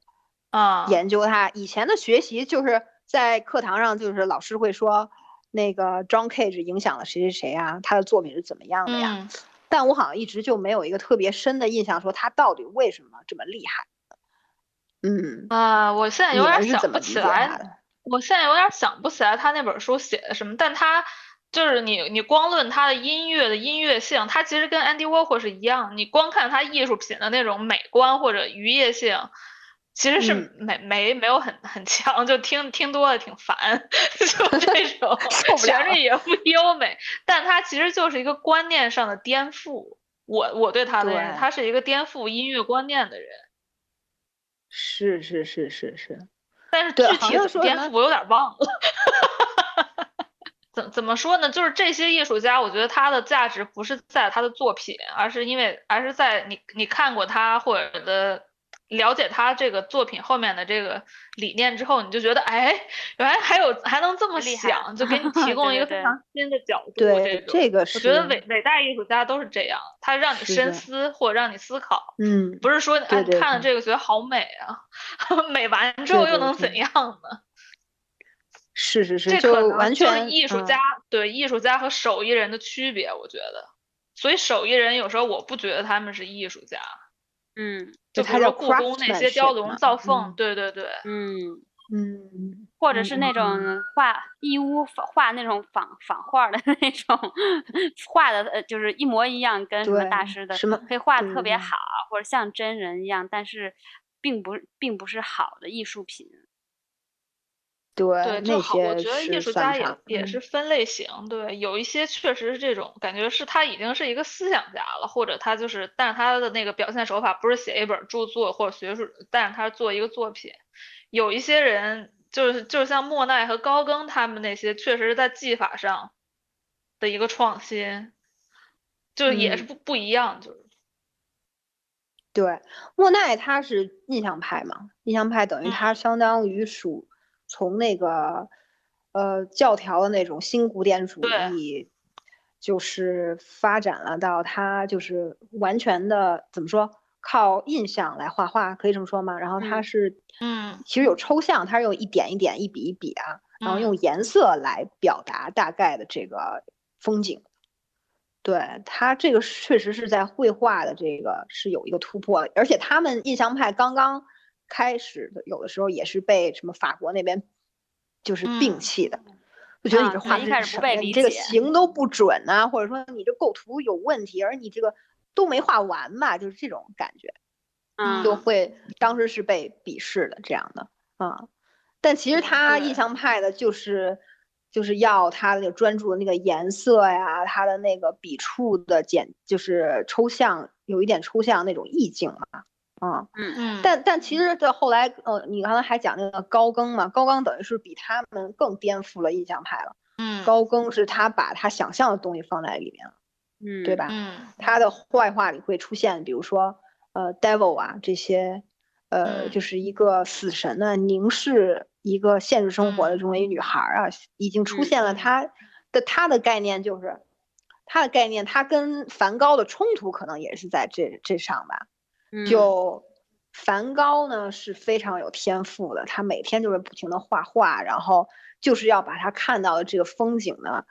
啊研究他，以前的学习就是在课堂上，就是老师会说那个 John Cage 影响了谁谁谁啊，他的作品是怎么样的呀？但我好像一直就没有一个特别深的印象，说他到底为什么这么厉害？嗯啊，我现在有点想不起来。我现在有点想不起来他那本书写的什么，但他就是你，你光论他的音乐的音乐性，他其实跟 Andy Warhol 是一样，你光看他艺术品的那种美观或者愉悦性，其实是没没没有很很强，就听听多了挺烦，[LAUGHS] 就这 [LAUGHS] 种旋律也不 [LAUGHS] 优美，但他其实就是一个观念上的颠覆。我我对他的认识，他是一个颠覆音乐观念的人。是是是是是。但是具体的颠覆我有点忘了，怎怎么说呢？就是这些艺术家，我觉得他的价值不是在他的作品，而是因为而是在你你看过他或者的了解他这个作品后面的这个理念之后，你就觉得，哎，原来还有还能这么想，就给你提供一个非常新的角度。对，这个是。我觉得伟伟大艺术家都是这样，他让你深思或者让你思考。嗯。不是说哎看了这个觉得好美啊，[LAUGHS] 美完之后又能怎样呢？是是是，这可能就是艺术家对艺术家和手艺人的区别，我觉得。所以手艺人有时候我不觉得他们是艺术家。嗯。就比如说故宫那些雕龙造凤，对对对，嗯嗯，或者是那种画义乌画那种仿仿画的 [LAUGHS] 那种画的，呃，就是一模一样，跟什么大师的什么可以画的特别好，或者像真人一样，但是并不并不是好的艺术品。对对，就好。我觉得艺术家也也是分类型，对，有一些确实是这种感觉，是他已经是一个思想家了，或者他就是，但是他的那个表现手法不是写一本著作或者学术，但是他做一个作品。有一些人就是就是像莫奈和高更他们那些，确实是在技法上的一个创新，就也是不不一样，就是。对，莫奈他是印象派嘛，印象派等于他相当于属。从那个呃教条的那种新古典主义，就是发展了到他就是完全的怎么说靠印象来画画，可以这么说吗？然后他是嗯，其实有抽象，他是用一点一点、一笔一笔啊，然后用颜色来表达大概的这个风景。对他这个确实是在绘画的这个是有一个突破，而且他们印象派刚刚。开始的有的时候也是被什么法国那边就是摒弃的，就觉得你这画的是什么？你这个形都不准呐，或者说你这构图有问题，而你这个都没画完吧，就是这种感觉，嗯，就会当时是被鄙视的这样的啊。但其实他印象派的就是就是要他的那个专注的那个颜色呀，他的那个笔触的简就是抽象，有一点抽象那种意境嘛。嗯嗯嗯，但但其实到后来，呃，你刚才还讲那个高更嘛，高更等于是比他们更颠覆了印象派了。嗯，高更是他把他想象的东西放在里面了，嗯，对吧？嗯，他的坏话里会出现，比如说呃，devil 啊这些，呃，就是一个死神呢凝视一个现实生活的这么一个女孩啊，已经出现了他的他的概念就是他的概念，他跟梵高的冲突可能也是在这这上吧。就梵高呢是非常有天赋的，他每天就是不停的画画，然后就是要把他看到的这个风景呢，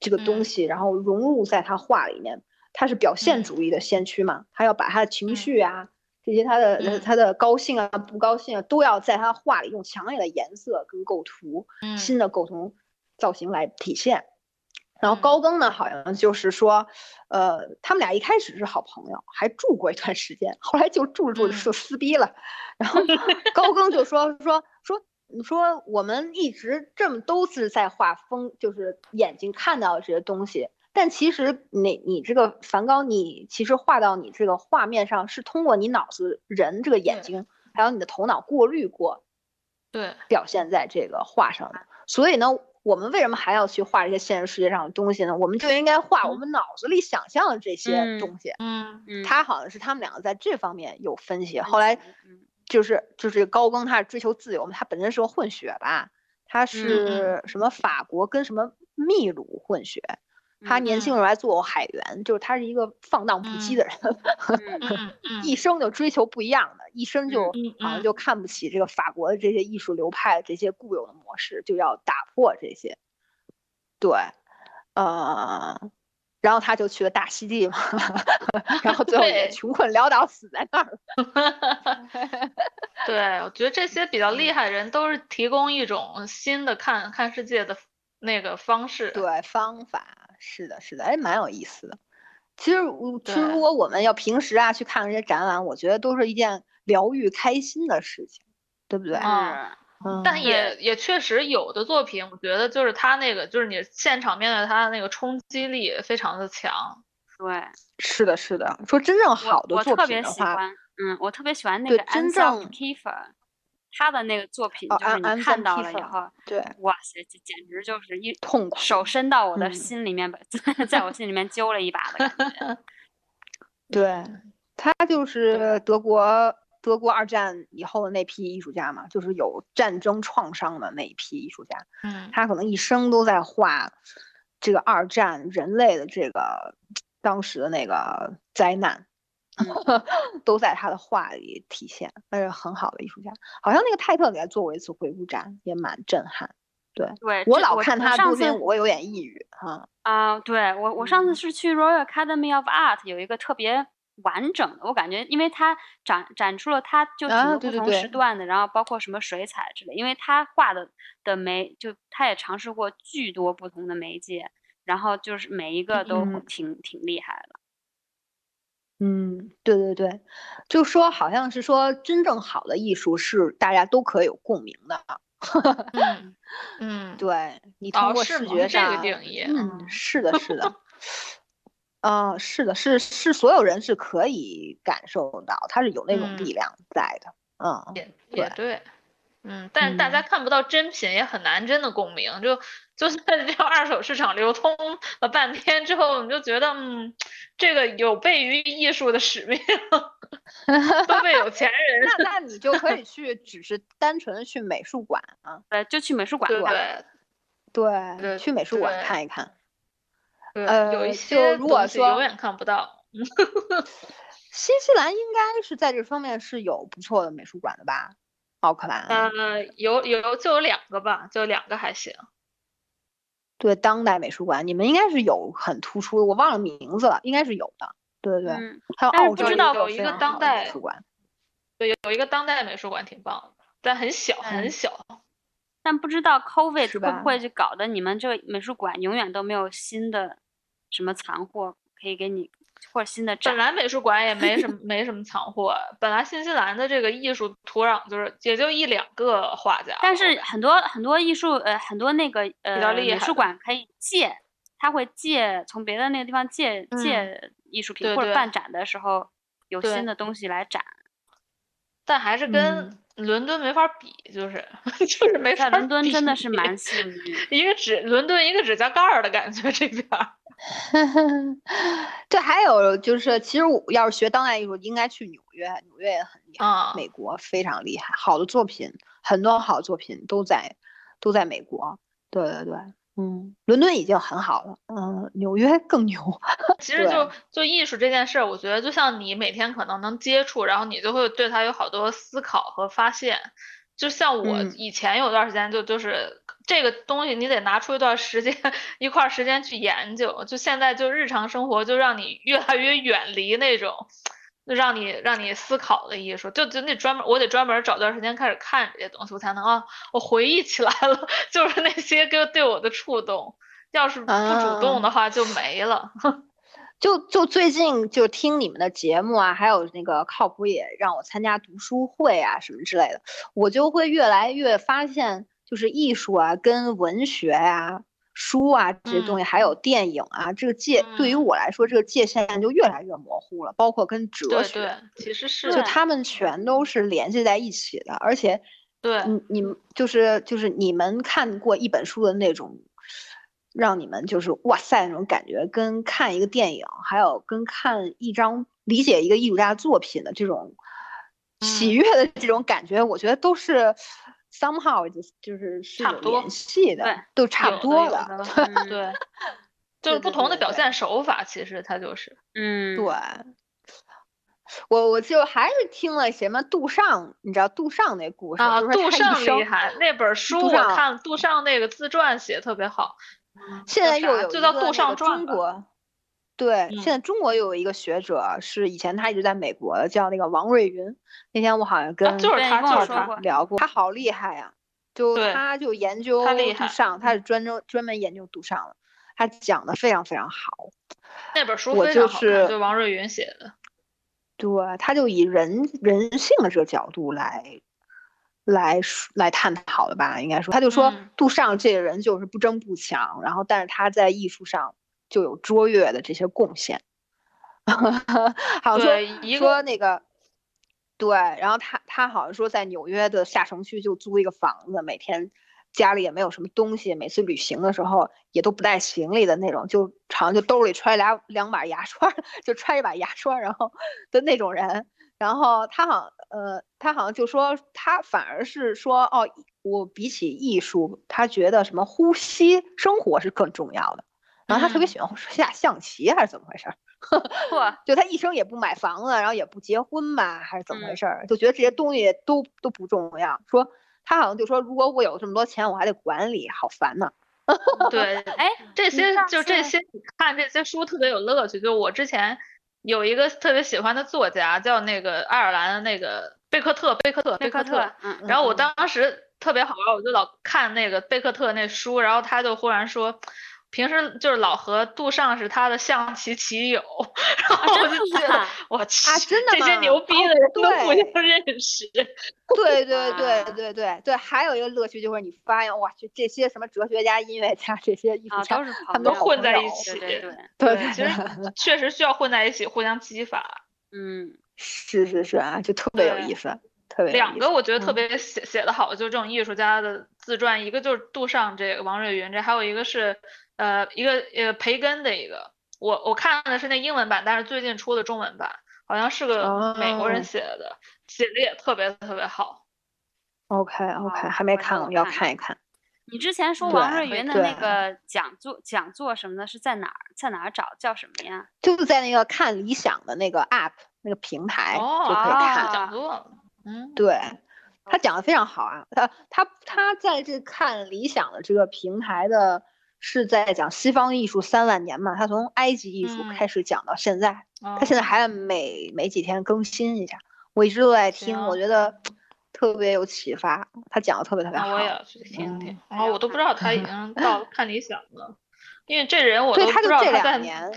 这个东西，然后融入在他画里面。他是表现主义的先驱嘛，他要把他的情绪啊，这些他的他的高兴啊、不高兴啊，都要在他画里用强烈的颜色跟构图、新的构图造型来体现。然后高更呢，好像就是说，呃，他们俩一开始是好朋友，还住过一段时间，后来就住着住着就撕逼了。然后 [LAUGHS] 高更就说说说，你说我们一直这么都是在画风，就是眼睛看到的这些东西，但其实你你这个梵高，你其实画到你这个画面上是通过你脑子人这个眼睛，还有你的头脑过滤过，对，表现在这个画上的。所以呢。我们为什么还要去画这些现实世界上的东西呢？我们就应该画我们脑子里想象的这些东西。嗯嗯，他好像是他们两个在这方面有分析。后来，就是就是高更，他是追求自由嘛，他本身是个混血吧，他是什么法国跟什么秘鲁混血。他年轻时候还做过海员，就是他是一个放荡不羁的人，一生就追求不一样的，一生就好像就看不起这个法国的这些艺术流派这些固有的模式，就要打破这些。对，呃，然后他就去了大溪地嘛，[LAUGHS] 然后最后也穷困潦倒死在那儿。[LAUGHS] [LAUGHS] 对，我觉得这些比较厉害的人都是提供一种新的看看世界的那个方式，对方法。是的，是的，哎，蛮有意思的。其实，其实如果我们要平时啊去看这些展览，我觉得都是一件疗愈、开心的事情，对不对？嗯，但也也确实有的作品，我觉得就是他那个，就是你现场面对他的那个冲击力非常的强。对，是的，是的。说真正好的作品的话，嗯，我特别喜欢那个真正 Kiefer。他的那个作品，就是你看到了以后，对，哇塞，这简直就是一痛苦，手伸到我的心里面，[LAUGHS] 在我心里面揪了一把的感觉。[LAUGHS] 对他就是德国德国二战以后的那批艺术家嘛，就是有战争创伤的那一批艺术家。嗯，他可能一生都在画这个二战人类的这个当时的那个灾难，[LAUGHS] 都在他的画里体现。那是很好的艺术家，好像那个泰特给他做过一次回顾展，也蛮震撼。对，对我老看他上边，我有点抑郁啊。啊，对我我上次是去 Royal Academy of Art 有一个特别完整的，我感觉，因为他展展出了他就几个不同时段的，然后包括什么水彩之类，因为他画的的媒就他也尝试过巨多不同的媒介，然后就是每一个都挺挺厉害的。嗯，对对对，就说好像是说真正好的艺术是大家都可以有共鸣的。嗯 [LAUGHS] 嗯，对你通过视觉上这个定义，嗯，是的，是的，[LAUGHS] 啊，是的，是是，所有人是可以感受到，它是有那种力量在的，嗯，也也对。嗯，但是大家看不到真品，也很难真的共鸣。就就算这二手市场流通了半天之后，你就觉得，嗯，这个有悖于艺术的使命，都被有钱人。那那你就可以 [LAUGHS] 去，只是单纯的去美术馆啊，对，就去美术馆，对对，去美术馆看一看。呃，有一些如果说永远看不到。[LAUGHS] 新西兰应该是在这方面是有不错的美术馆的吧？奥克兰，呃，有有就有两个吧，就两个还行。对，当代美术馆，你们应该是有很突出的，我忘了名字了，应该是有的。对对对，还有澳洲有一个当代美术馆，对，有一个当代美术馆挺棒的，但很小很小。但不知道 COVID 会不会就搞得你们这个美术馆永远都没有新的什么藏货可以给你。或者新的展本来美术馆也没什么没什么 [LAUGHS] 藏货，本来新西兰的这个艺术土壤就是也就一两个画家，但是很多很多艺术呃很多那个呃美术馆可以借，他会借从别的那个地方借借艺术品或者办展的时候有新的东西来展，但还是跟伦敦没法比，就是 [LAUGHS] 就是没法。伦敦真的是蛮幸运，一个指伦敦一个指甲盖儿的感觉这边。[LAUGHS] 对，还有就是，其实我要是学当代艺术，应该去纽约，纽约也很厉害，美国非常厉害，好的作品，很多好作品都在都在美国。对对对，嗯，伦敦已经很好了，嗯，纽约更牛。[LAUGHS] 其实就就艺术这件事儿，我觉得就像你每天可能能接触，然后你就会对它有好多思考和发现。就像我以前有段时间就就是这个东西，你得拿出一段时间 [LAUGHS] 一块时间去研究。就现在就日常生活就让你越来越远离那种，就让你让你思考的艺术。就就得专门我得专门找段时间开始看这些东西，我才能啊，我回忆起来了，[LAUGHS] 就是那些给对我的触动。要是不主动的话就没了。[LAUGHS] 就就最近就听你们的节目啊，还有那个靠谱也让我参加读书会啊什么之类的，我就会越来越发现，就是艺术啊跟文学啊、书啊这些东西，还有电影啊，这个界对于我来说，这个界限就越来越模糊了。包括跟哲学，对，其实是就他们全都是联系在一起的，而且，对，你你们就是就是你们看过一本书的那种。让你们就是哇塞那种感觉，跟看一个电影，还有跟看一张理解一个艺术家作品的这种喜悦的这种感觉，我觉得都是 somehow 就就是是有联系的，都差不多的。对，[LAUGHS] 就是不同的表现手法，其实它就是，嗯，对。我我就还是听了什么杜尚，你知道杜尚那故事啊？杜尚厉害，那本书我看杜尚那个自传写特别好。现在又有就叫杜尚中国，对，现在中国有一个学者，是以前他一直在美国的，叫那个王瑞云。那天我好像跟就是他就是他，聊过，他好厉害呀！就他就研究杜尚，他是专专专门研究杜尚的，他讲的非常非常好。那本书非常好看，就王瑞云写的。对，他就以人人性的这个角度来。来来探讨的吧，应该说，他就说杜尚这个人就是不争不抢，然后但是他在艺术上就有卓越的这些贡献。[LAUGHS] 好像说说那个，对，然后他他好像说在纽约的下城区就租一个房子，每天家里也没有什么东西，每次旅行的时候也都不带行李的那种，就好像就兜里揣俩两把牙刷，[LAUGHS] 就揣一把牙刷，然后的那种人。然后他好像呃，他好像就说他反而是说哦，我比起艺术，他觉得什么呼吸生活是更重要的。然后他特别喜欢下象棋还是怎么回事？[LAUGHS] 就他一生也不买房子，然后也不结婚吧，还是怎么回事？就觉得这些东西都都不重要。说他好像就说，如果我有这么多钱，我还得管理，好烦呢。对，哎，这 [LAUGHS] 些就这些，你看这些书特别有乐趣。就我之前有一个特别喜欢的作家，叫那个爱尔兰的那个贝克特，贝克特，贝克特。嗯。然后我当时特别好玩，我就老看那个贝克特那书，然后他就忽然说。平时就是老和杜尚是他的象棋棋友，然后我就觉得我去，真的这些牛逼的人都互相认识。[LAUGHS] 对对对对对对，还有一个乐趣就是你发现，哇去这些什么哲学家、音乐家这些艺术家，他们都混在一起。对 [LAUGHS] 对对，其实确实需要混在一起，互相激发。[LAUGHS] 嗯，是是是啊，就特别有意思。特别两个我觉得特别写写的好，就这种艺术家的自传，一个就是杜尚这个王瑞云这，还有一个是。呃，一个呃培根的一个，我我看的是那英文版，但是最近出的中文版，好像是个美国人写的，写的也特别特别好。OK OK，还没看过，要看一看。你之前说王瑞云的那个讲座讲座什么的，是在哪儿？在哪儿找？叫什么呀？就是在那个看理想的那个 App 那个平台就可以看讲座。嗯，对他讲的非常好啊，他他他在这看理想的这个平台的。是在讲西方艺术三万年嘛？他从埃及艺术开始讲到现在，他现在还每每几天更新一下，我一直都在听，我觉得特别有启发。他讲的特别特别好，我也要去听听。然后我都不知道他已经 [LAUGHS] 到看理想了，因为这人我都不知道他在年，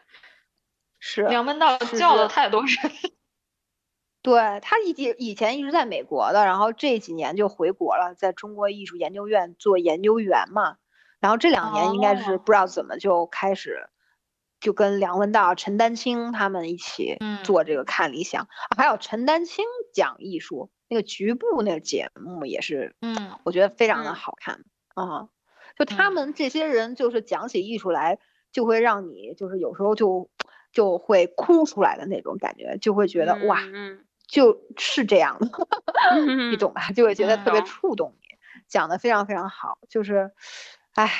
[LAUGHS] 是梁文道叫了太多人。[LAUGHS] 对他以以前一直在美国的，然后这几年就回国了，在中国艺术研究院做研究员嘛。然后这两年应该是不知道怎么就开始，就跟梁文道、陈丹青他们一起做这个看理想，还有陈丹青讲艺术那个局部那个节目也是，嗯，我觉得非常的好看啊。就他们这些人就是讲起艺术来，就会让你就是有时候就就会哭出来的那种感觉，就会觉得哇，就是这样的，[LAUGHS] 你懂吧？就会觉得特别触动你，讲的非常非常好，就是。哎，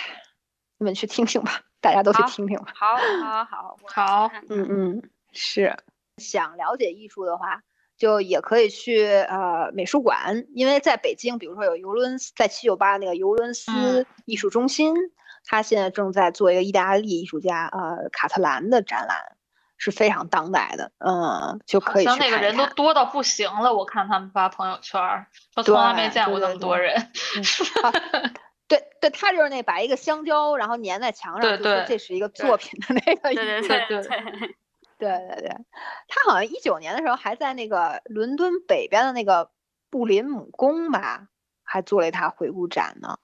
你们去听听吧，大家都去听听吧。好，好，好，好，嗯嗯，是想了解艺术的话，就也可以去呃美术馆，因为在北京，比如说有尤伦斯在七九八那个尤伦斯艺术中心，他现在正在做一个意大利艺术家呃卡特兰的展览，是非常当代的，嗯，就可以去看。那个人都多到不行了，我看他们发朋友圈，我从来没见过那么多人。对对，[LAUGHS] 他就是那把一个香蕉，然后粘在墙上，就说这是一个作品的那个。对对对对对对对，他好像一九年的时候还在那个伦敦北边的那个布林姆宫吧，还做了一他回顾展呢，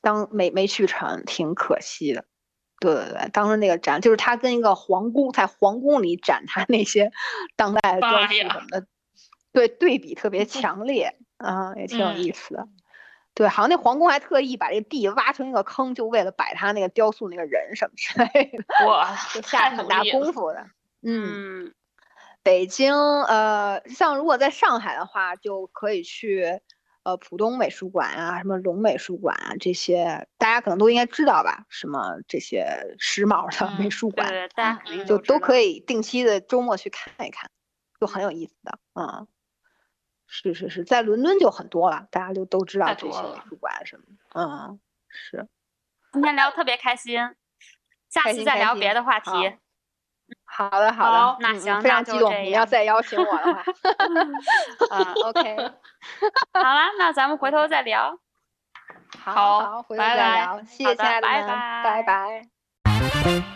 当没没去成，挺可惜的。对对对，当时那个展就是他跟一个皇宫在皇宫里展他那些当代的雕塑什么的，对对比特别强烈啊，也挺有意思的。对，好像那皇宫还特意把这个地挖成一个坑，就为了摆他那个雕塑那个人什么之类的。哇，[LAUGHS] 就下了很大功夫的。嗯，北京呃，像如果在上海的话，就可以去呃浦东美术馆啊，什么龙美术馆啊这些，大家可能都应该知道吧？什么这些时髦的美术馆，对，大家肯定就都可以定期的周末去看一看，就很有意思的，嗯。是是是，在伦敦就很多了，大家就都知道这些美术馆什么。嗯，是。今天聊特别开心，下次再聊别的话题。好的好的，那行，非常激动，你要再邀请我的话。[LAUGHS] 啊，OK。[LAUGHS] 好了，那咱们回头再聊。好，回头再聊，谢谢亲爱的们，拜拜。